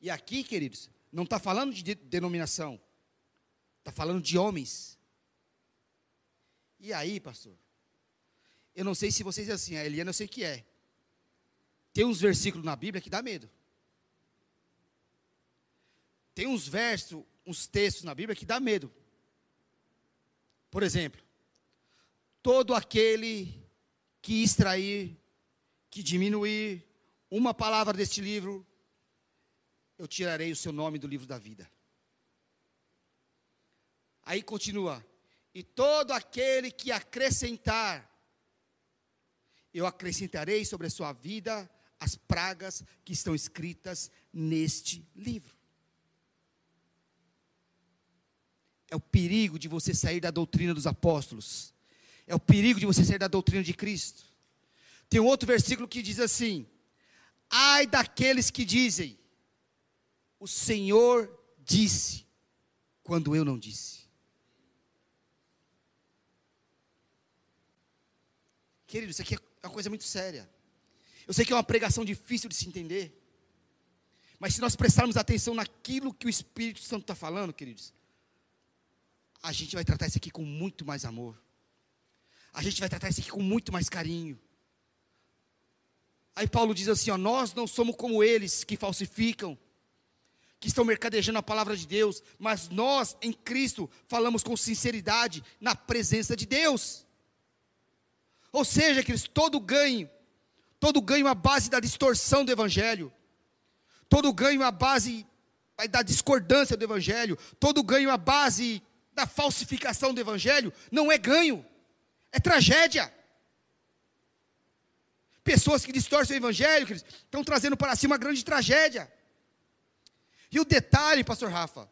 E aqui, queridos, não está falando de denominação, está falando de homens. E aí, pastor? Eu não sei se vocês assim, a Eliana eu sei que é. Tem uns versículos na Bíblia que dá medo. Tem uns versos, uns textos na Bíblia que dá medo. Por exemplo, todo aquele que extrair, que diminuir uma palavra deste livro, eu tirarei o seu nome do livro da vida. Aí continua: e todo aquele que acrescentar, eu acrescentarei sobre a sua vida as pragas que estão escritas neste livro. É o perigo de você sair da doutrina dos apóstolos. É o perigo de você sair da doutrina de Cristo. Tem um outro versículo que diz assim: Ai daqueles que dizem, o Senhor disse, quando eu não disse. Querido, isso aqui é uma coisa muito séria. Eu sei que é uma pregação difícil de se entender. Mas se nós prestarmos atenção naquilo que o Espírito Santo está falando, queridos, a gente vai tratar isso aqui com muito mais amor. A gente vai tratar isso aqui com muito mais carinho. Aí Paulo diz assim: ó, nós não somos como eles que falsificam, que estão mercadejando a palavra de Deus, mas nós em Cristo falamos com sinceridade na presença de Deus. Ou seja, queridos, todo ganho, todo ganho à base da distorção do Evangelho, todo ganho à base da discordância do Evangelho, todo ganho à base da falsificação do Evangelho, não é ganho, é tragédia. Pessoas que distorcem o Evangelho, estão trazendo para si uma grande tragédia. E o detalhe, pastor Rafa,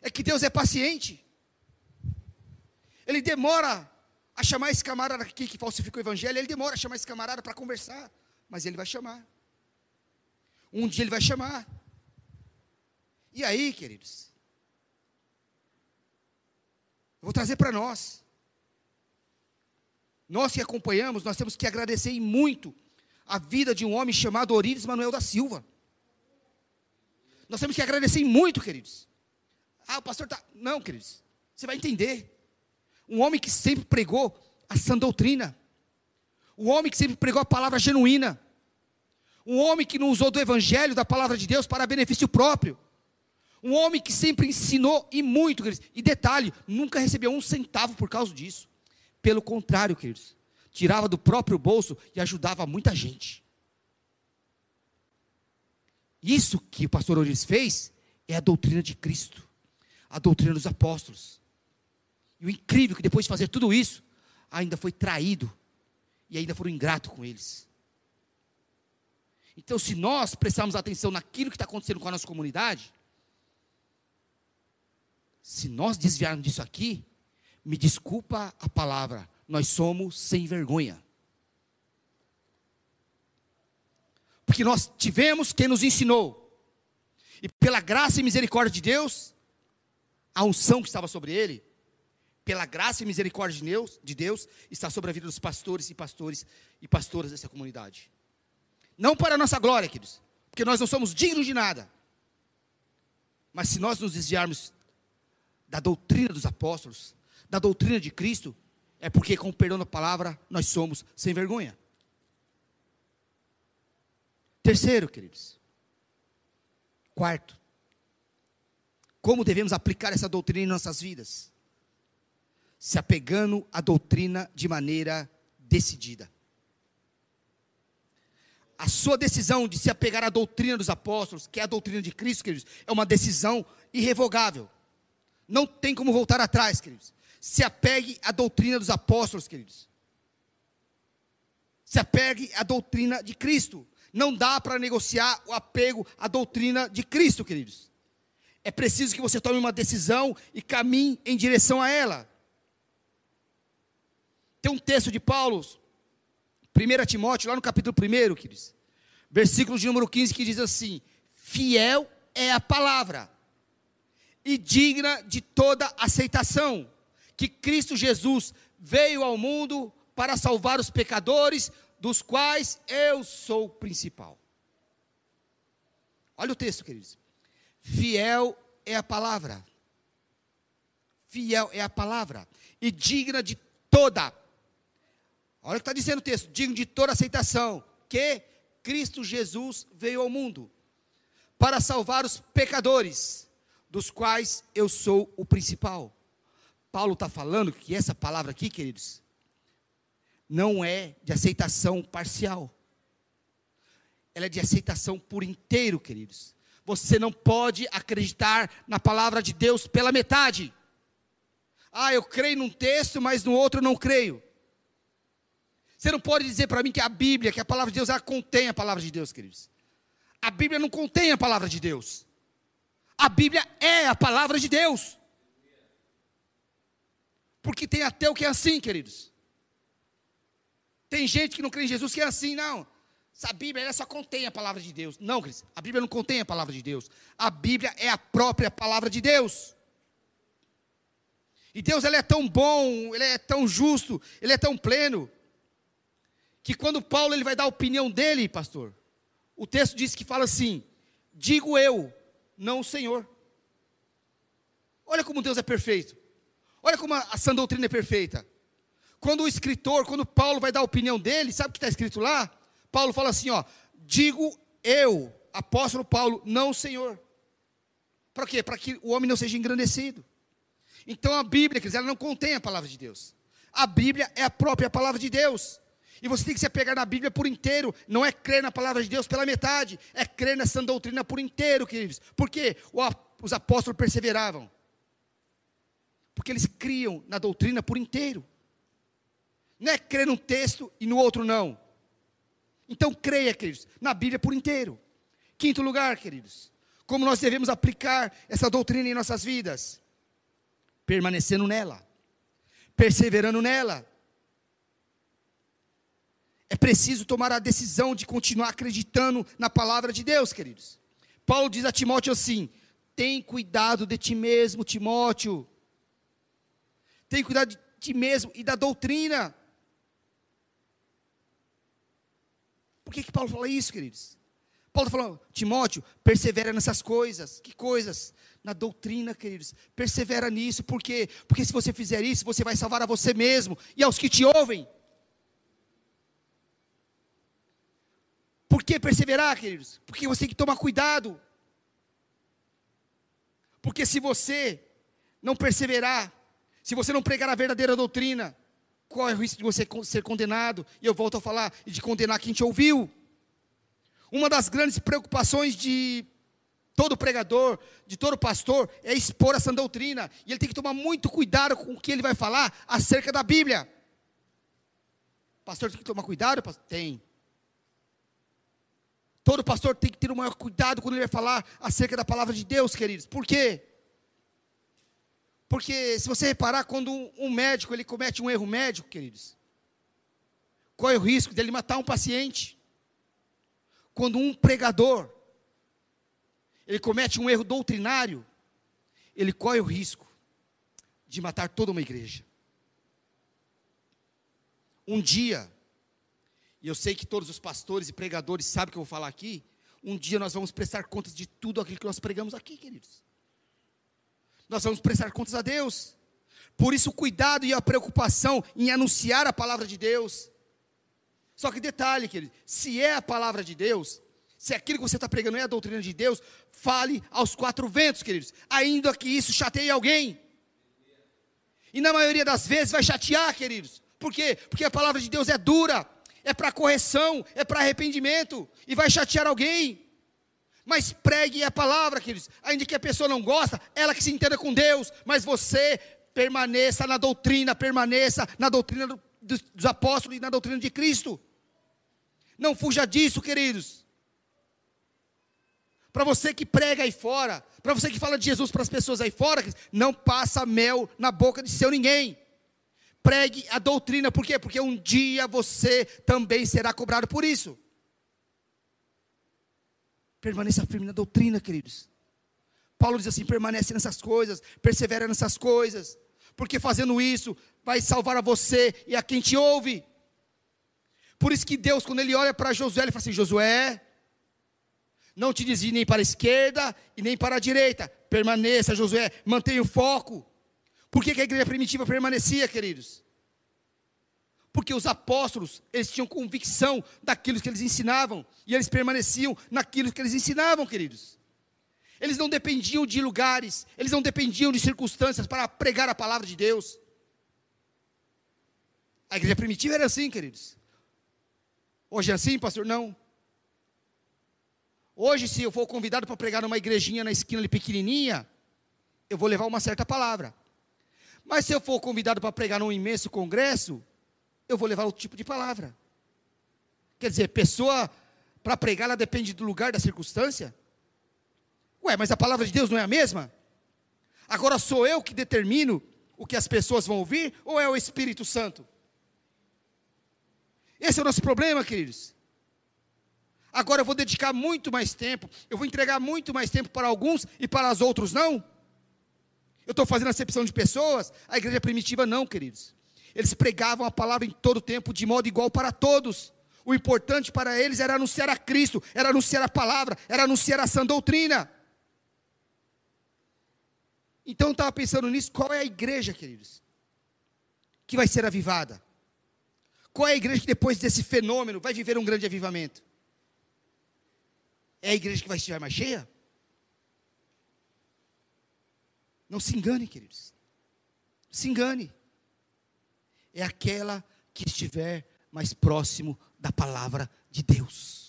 é que Deus é paciente. Ele demora a chamar esse camarada aqui que falsificou o evangelho, ele demora a chamar esse camarada para conversar, mas ele vai chamar. Um dia ele vai chamar. E aí, queridos? Eu vou trazer para nós. Nós que acompanhamos, nós temos que agradecer muito a vida de um homem chamado Orives Manuel da Silva. Nós temos que agradecer muito, queridos. Ah, o pastor está. Não, queridos. Você vai entender. Um homem que sempre pregou a sã doutrina. Um homem que sempre pregou a palavra genuína. Um homem que não usou do evangelho, da palavra de Deus, para benefício próprio. Um homem que sempre ensinou e muito, queridos. E detalhe, nunca recebeu um centavo por causa disso. Pelo contrário, queridos. Tirava do próprio bolso e ajudava muita gente. Isso que o pastor Orives fez é a doutrina de Cristo. A doutrina dos apóstolos. E o incrível é que depois de fazer tudo isso, ainda foi traído e ainda foram ingrato com eles. Então, se nós prestarmos atenção naquilo que está acontecendo com a nossa comunidade, se nós desviarmos disso aqui, me desculpa a palavra, nós somos sem vergonha. Porque nós tivemos quem nos ensinou, e pela graça e misericórdia de Deus, a unção que estava sobre ele, pela graça e misericórdia de Deus, de Deus, está sobre a vida dos pastores e pastores e pastoras dessa comunidade. Não para a nossa glória, queridos, porque nós não somos dignos de nada. Mas se nós nos desviarmos da doutrina dos apóstolos, da doutrina de Cristo, é porque, com o perdão da palavra, nós somos sem vergonha. Terceiro, queridos. Quarto. Como devemos aplicar essa doutrina em nossas vidas? se apegando à doutrina de maneira decidida. A sua decisão de se apegar à doutrina dos apóstolos, que é a doutrina de Cristo, queridos, é uma decisão irrevogável. Não tem como voltar atrás, queridos. Se apegue à doutrina dos apóstolos, queridos. Se apegue à doutrina de Cristo. Não dá para negociar o apego à doutrina de Cristo, queridos. É preciso que você tome uma decisão e caminhe em direção a ela. Tem um texto de Paulo, 1 Timóteo, lá no capítulo 1, queridos, versículo de número 15, que diz assim: Fiel é a palavra, e digna de toda aceitação, que Cristo Jesus veio ao mundo para salvar os pecadores, dos quais eu sou o principal. Olha o texto, queridos. Fiel é a palavra. Fiel é a palavra. E digna de toda Olha o que está dizendo o texto: digno de toda aceitação, que Cristo Jesus veio ao mundo para salvar os pecadores, dos quais eu sou o principal. Paulo está falando que essa palavra aqui, queridos, não é de aceitação parcial, ela é de aceitação por inteiro, queridos. Você não pode acreditar na palavra de Deus pela metade. Ah, eu creio num texto, mas no outro não creio. Você não pode dizer para mim que a Bíblia, que a palavra de Deus, ela contém a palavra de Deus, queridos. A Bíblia não contém a palavra de Deus. A Bíblia é a palavra de Deus. Porque tem ateu que é assim, queridos. Tem gente que não crê em Jesus que é assim, não. A Bíblia ela só contém a palavra de Deus. Não, queridos, a Bíblia não contém a palavra de Deus. A Bíblia é a própria palavra de Deus. E Deus ele é tão bom, ele é tão justo, ele é tão pleno, que quando Paulo ele vai dar a opinião dele, pastor, o texto diz que fala assim: digo eu, não o Senhor. Olha como Deus é perfeito. Olha como a, a sã doutrina é perfeita. Quando o escritor, quando Paulo vai dar a opinião dele, sabe o que está escrito lá? Paulo fala assim: ó, digo eu, apóstolo Paulo, não Senhor. Para quê? Para que o homem não seja engrandecido. Então a Bíblia, quer dizer, ela não contém a palavra de Deus. A Bíblia é a própria palavra de Deus. E você tem que se apegar na Bíblia por inteiro. Não é crer na palavra de Deus pela metade. É crer nessa doutrina por inteiro, queridos. Porque os apóstolos perseveravam. Porque eles criam na doutrina por inteiro. Não é crer num texto e no outro não. Então creia, queridos, na Bíblia por inteiro. Quinto lugar, queridos. Como nós devemos aplicar essa doutrina em nossas vidas? Permanecendo nela. Perseverando nela é preciso tomar a decisão de continuar acreditando na palavra de Deus, queridos. Paulo diz a Timóteo assim: tem cuidado de ti mesmo, Timóteo. Tem cuidado de ti mesmo e da doutrina. Por que, que Paulo fala isso, queridos? Paulo está falando, Timóteo, persevera nessas coisas. Que coisas? Na doutrina, queridos. Persevera nisso. Por quê? Porque se você fizer isso, você vai salvar a você mesmo e aos que te ouvem. Por que perseverar, queridos? Porque você tem que tomar cuidado. Porque se você não perseverar, se você não pregar a verdadeira doutrina, qual é o risco de você ser condenado? E eu volto a falar, e de condenar quem te ouviu. Uma das grandes preocupações de todo pregador, de todo pastor, é expor essa doutrina. E ele tem que tomar muito cuidado com o que ele vai falar acerca da Bíblia. Pastor, tem que tomar cuidado? Tem. Todo pastor tem que ter o maior cuidado quando ele vai falar acerca da palavra de Deus, queridos. Por quê? Porque se você reparar, quando um médico ele comete um erro médico, queridos, é o risco dele matar um paciente? Quando um pregador ele comete um erro doutrinário, ele corre o risco de matar toda uma igreja. Um dia, e eu sei que todos os pastores e pregadores sabem o que eu vou falar aqui, um dia nós vamos prestar contas de tudo aquilo que nós pregamos aqui, queridos. Nós vamos prestar contas a Deus. Por isso, o cuidado e a preocupação em anunciar a palavra de Deus. Só que detalhe, querido, se é a palavra de Deus, se aquilo que você está pregando é a doutrina de Deus, fale aos quatro ventos, queridos, ainda que isso chateie alguém. E na maioria das vezes vai chatear, queridos. Por quê? Porque a palavra de Deus é dura, é para correção, é para arrependimento, e vai chatear alguém. Mas pregue a palavra, queridos. Ainda que a pessoa não gosta, ela que se entenda com Deus, mas você permaneça na doutrina, permaneça na doutrina do, dos, apóstolos e na doutrina de Cristo. Não fuja disso, queridos. Para você que prega aí fora, para você que fala de Jesus para as pessoas aí fora, não passa mel na boca de seu ninguém. Pregue a doutrina, por quê? Porque um dia você também será cobrado por isso. Permaneça firme na doutrina, queridos. Paulo diz assim: permanece nessas coisas, persevera nessas coisas, porque fazendo isso vai salvar a você e a quem te ouve. Por isso que Deus, quando Ele olha para Josué, Ele fala assim: Josué, não te desvie nem para a esquerda e nem para a direita, permaneça, Josué, mantenha o foco. Por que, que a igreja primitiva permanecia, queridos? Porque os apóstolos, eles tinham convicção daquilo que eles ensinavam, e eles permaneciam naquilo que eles ensinavam, queridos. Eles não dependiam de lugares, eles não dependiam de circunstâncias para pregar a palavra de Deus. A igreja primitiva era assim, queridos. Hoje é assim, pastor? Não. Hoje, se eu for convidado para pregar numa igrejinha na esquina ali pequenininha, eu vou levar uma certa palavra. Mas se eu for convidado para pregar num imenso congresso, eu vou levar outro tipo de palavra. Quer dizer, pessoa para pregar, ela depende do lugar, da circunstância. Ué, mas a palavra de Deus não é a mesma? Agora sou eu que determino o que as pessoas vão ouvir ou é o Espírito Santo? Esse é o nosso problema, queridos. Agora eu vou dedicar muito mais tempo, eu vou entregar muito mais tempo para alguns e para os outros não? Eu estou fazendo acepção de pessoas? A igreja primitiva não, queridos. Eles pregavam a palavra em todo tempo, de modo igual para todos. O importante para eles era anunciar a Cristo, era anunciar a palavra, era anunciar a sã doutrina. Então eu estava pensando nisso, qual é a igreja, queridos, que vai ser avivada? Qual é a igreja que depois desse fenômeno vai viver um grande avivamento? É a igreja que vai estiver mais cheia? Não se engane, queridos. Se engane. É aquela que estiver mais próximo da palavra de Deus.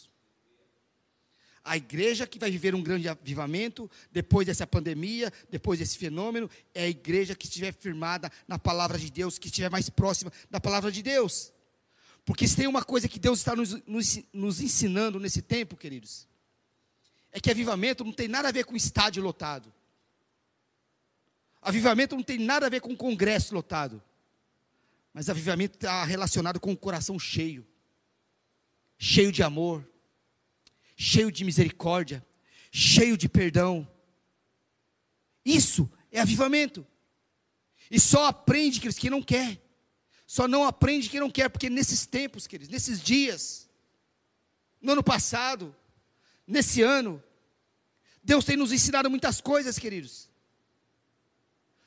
A igreja que vai viver um grande avivamento depois dessa pandemia, depois desse fenômeno, é a igreja que estiver firmada na palavra de Deus, que estiver mais próxima da palavra de Deus. Porque se tem uma coisa que Deus está nos, nos, nos ensinando nesse tempo, queridos, é que avivamento não tem nada a ver com estádio lotado. Avivamento não tem nada a ver com congresso lotado. Mas avivamento está relacionado com o coração cheio cheio de amor, cheio de misericórdia, cheio de perdão. Isso é avivamento. E só aprende, queridos, quem não quer. Só não aprende quem não quer, porque nesses tempos, queridos, nesses dias, no ano passado, nesse ano, Deus tem nos ensinado muitas coisas, queridos.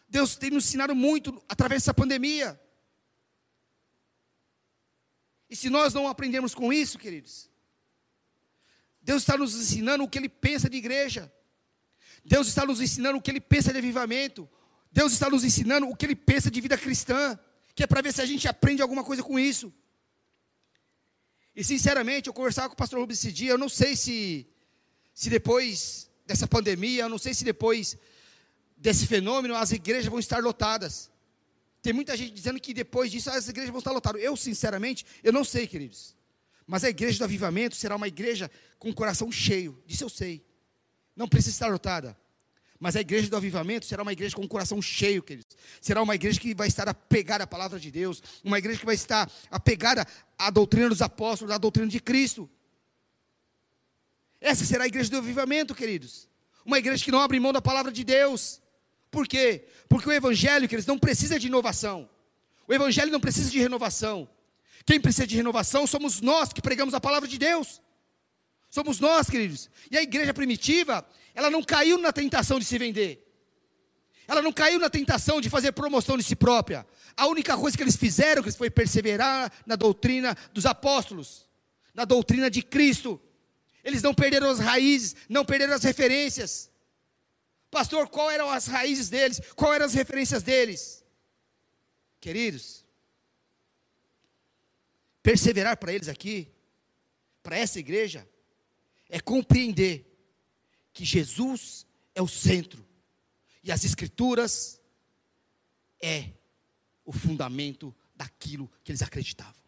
Deus tem nos ensinado muito através dessa pandemia. E se nós não aprendemos com isso, queridos, Deus está nos ensinando o que Ele pensa de igreja. Deus está nos ensinando o que Ele pensa de avivamento. Deus está nos ensinando o que Ele pensa de vida cristã que é para ver se a gente aprende alguma coisa com isso. E sinceramente, eu conversava com o pastor Rubens esse dia, eu não sei se, se depois dessa pandemia, eu não sei se depois desse fenômeno as igrejas vão estar lotadas. Tem muita gente dizendo que depois disso as igrejas vão estar lotadas. Eu, sinceramente, eu não sei, queridos. Mas a igreja do avivamento será uma igreja com o coração cheio. Disso eu sei. Não precisa estar lotada. Mas a igreja do avivamento será uma igreja com o coração cheio, queridos. Será uma igreja que vai estar apegada à palavra de Deus. Uma igreja que vai estar apegada à doutrina dos apóstolos, à doutrina de Cristo. Essa será a igreja do avivamento, queridos. Uma igreja que não abre mão da palavra de Deus. Por quê? Porque o evangelho, queridos, não precisa de inovação. O evangelho não precisa de renovação. Quem precisa de renovação somos nós que pregamos a palavra de Deus. Somos nós, queridos. E a igreja primitiva, ela não caiu na tentação de se vender. Ela não caiu na tentação de fazer promoção de si própria. A única coisa que eles fizeram foi perseverar na doutrina dos apóstolos, na doutrina de Cristo. Eles não perderam as raízes, não perderam as referências. Pastor, qual eram as raízes deles? Qual eram as referências deles? Queridos, perseverar para eles aqui, para essa igreja, é compreender que Jesus é o centro e as Escrituras é o fundamento daquilo que eles acreditavam.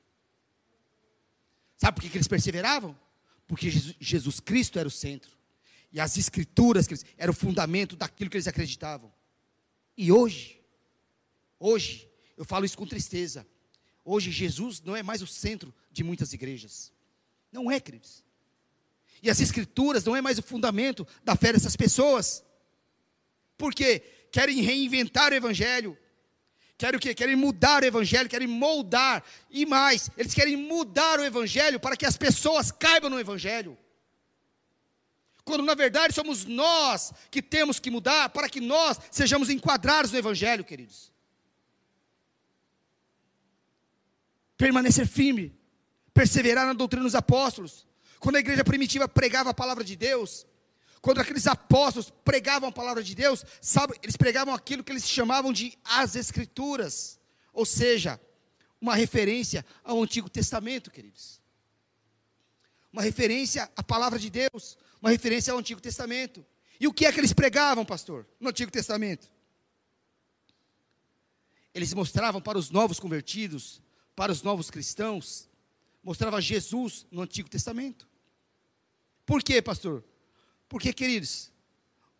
Sabe por que, eles perseveravam? Porque Jesus Cristo era o centro e as Escrituras eram o fundamento daquilo que eles acreditavam. E hoje, hoje, eu falo isso com tristeza. Hoje Jesus não é mais o centro de muitas igrejas. Não é, queridos. E as escrituras não é mais o fundamento da fé dessas pessoas. Porque querem reinventar o evangelho. Querem o quê? Querem mudar o evangelho, querem moldar. E mais, eles querem mudar o evangelho para que as pessoas caibam no evangelho. Quando na verdade somos nós que temos que mudar para que nós sejamos enquadrados no evangelho, queridos. Permanecer firme, perseverar na doutrina dos apóstolos, quando a igreja primitiva pregava a palavra de Deus, quando aqueles apóstolos pregavam a palavra de Deus, sabe, eles pregavam aquilo que eles chamavam de as Escrituras, ou seja, uma referência ao Antigo Testamento, queridos. Uma referência à palavra de Deus, uma referência ao Antigo Testamento. E o que é que eles pregavam, pastor, no Antigo Testamento? Eles mostravam para os novos convertidos, para os novos cristãos, mostrava Jesus no Antigo Testamento. Por quê, pastor? Porque, queridos,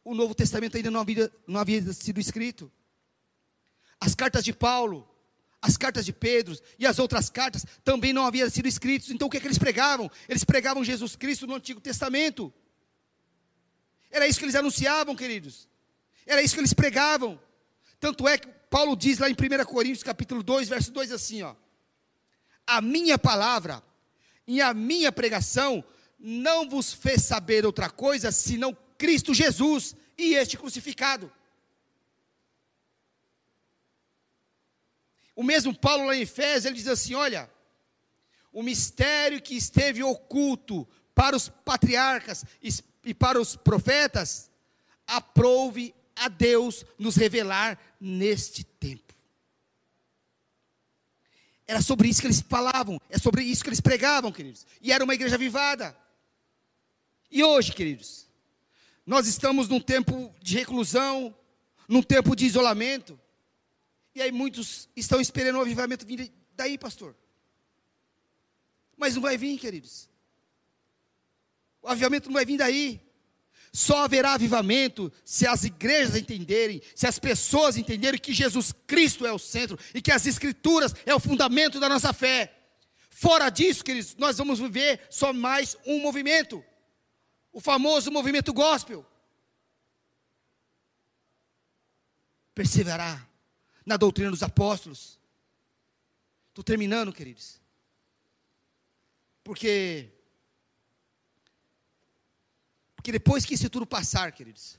o Novo Testamento ainda não havia, não havia sido escrito. As cartas de Paulo, as cartas de Pedro e as outras cartas também não haviam sido escritas. Então o que, é que eles pregavam? Eles pregavam Jesus Cristo no Antigo Testamento. Era isso que eles anunciavam, queridos. Era isso que eles pregavam. Tanto é que Paulo diz lá em 1 Coríntios capítulo 2, verso 2 assim, ó: A minha palavra e a minha pregação não vos fez saber outra coisa senão Cristo Jesus e este crucificado. O mesmo Paulo lá em Efésios, ele diz assim: olha, o mistério que esteve oculto para os patriarcas e para os profetas, aprove a Deus nos revelar neste tempo. Era sobre isso que eles falavam, é sobre isso que eles pregavam, queridos. E era uma igreja avivada. E hoje, queridos, nós estamos num tempo de reclusão, num tempo de isolamento. E aí muitos estão esperando o avivamento vir daí, pastor. Mas não vai vir, queridos. O avivamento não vai vir daí. Só haverá avivamento se as igrejas entenderem, se as pessoas entenderem que Jesus Cristo é o centro e que as Escrituras é o fundamento da nossa fé. Fora disso, queridos, nós vamos viver só mais um movimento o famoso movimento gospel. Perseverar na doutrina dos apóstolos. Estou terminando, queridos. Porque porque depois que isso tudo passar, queridos,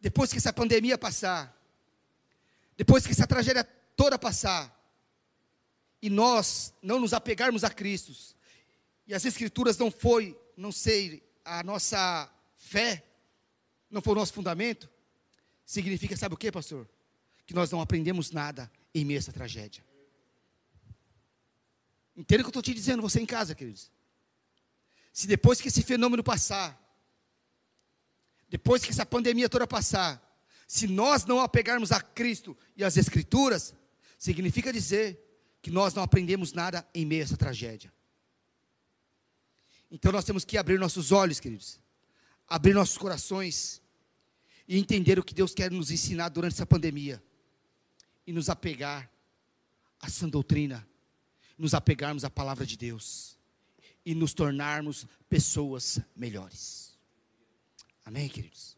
depois que essa pandemia passar, depois que essa tragédia toda passar, e nós não nos apegarmos a Cristo, e as Escrituras não foi, não sei, a nossa fé, não foi o nosso fundamento, significa, sabe o que, pastor? que nós não aprendemos nada em meio a essa tragédia. Entenda o que eu estou te dizendo, você em casa, queridos. Se depois que esse fenômeno passar, depois que essa pandemia toda passar, se nós não apegarmos a Cristo e as Escrituras, significa dizer que nós não aprendemos nada em meio a essa tragédia. Então nós temos que abrir nossos olhos, queridos, abrir nossos corações e entender o que Deus quer nos ensinar durante essa pandemia e nos apegar à sã doutrina, nos apegarmos à palavra de Deus e nos tornarmos pessoas melhores. Amém, queridos?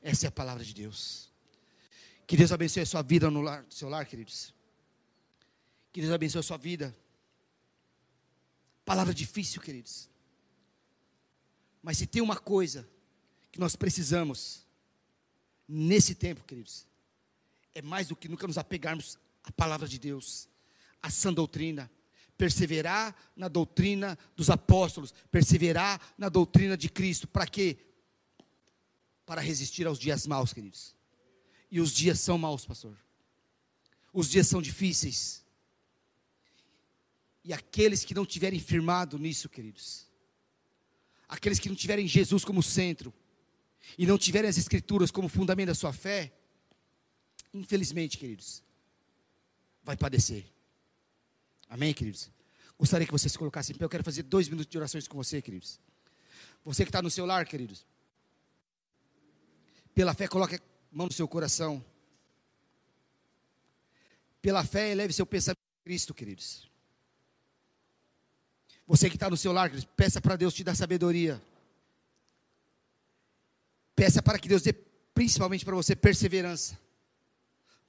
Essa é a palavra de Deus. Que Deus abençoe a sua vida no lar, seu lar, queridos. Que Deus abençoe a sua vida. Palavra difícil, queridos. Mas se tem uma coisa que nós precisamos nesse tempo, queridos, é mais do que nunca nos apegarmos à palavra de Deus, à sã doutrina, perseverar na doutrina dos apóstolos, perseverar na doutrina de Cristo, para quê? Para resistir aos dias maus, queridos. E os dias são maus, pastor. Os dias são difíceis. E aqueles que não tiverem firmado nisso, queridos, aqueles que não tiverem Jesus como centro, e não tiverem as Escrituras como fundamento da sua fé, infelizmente, queridos, vai padecer. Amém, queridos? Gostaria que você se colocasse em pé. Eu quero fazer dois minutos de orações com você, queridos. Você que está no seu lar, queridos. Pela fé, coloque a mão no seu coração. Pela fé, eleve seu pensamento a Cristo, queridos. Você que está no seu lar, queridos, peça para Deus te dar sabedoria. Peça para que Deus dê, principalmente para você, perseverança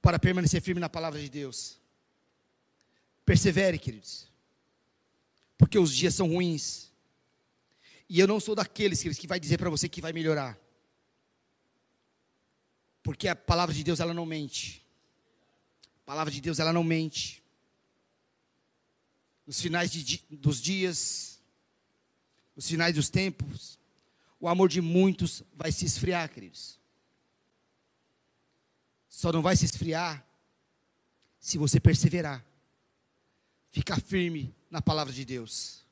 para permanecer firme na palavra de Deus. Persevere, queridos, porque os dias são ruins. E eu não sou daqueles queridos, que vai dizer para você que vai melhorar. Porque a palavra de Deus ela não mente. A palavra de Deus ela não mente. Nos finais de, dos dias, nos finais dos tempos, o amor de muitos vai se esfriar, queridos. Só não vai se esfriar se você perseverar. Ficar firme na palavra de Deus.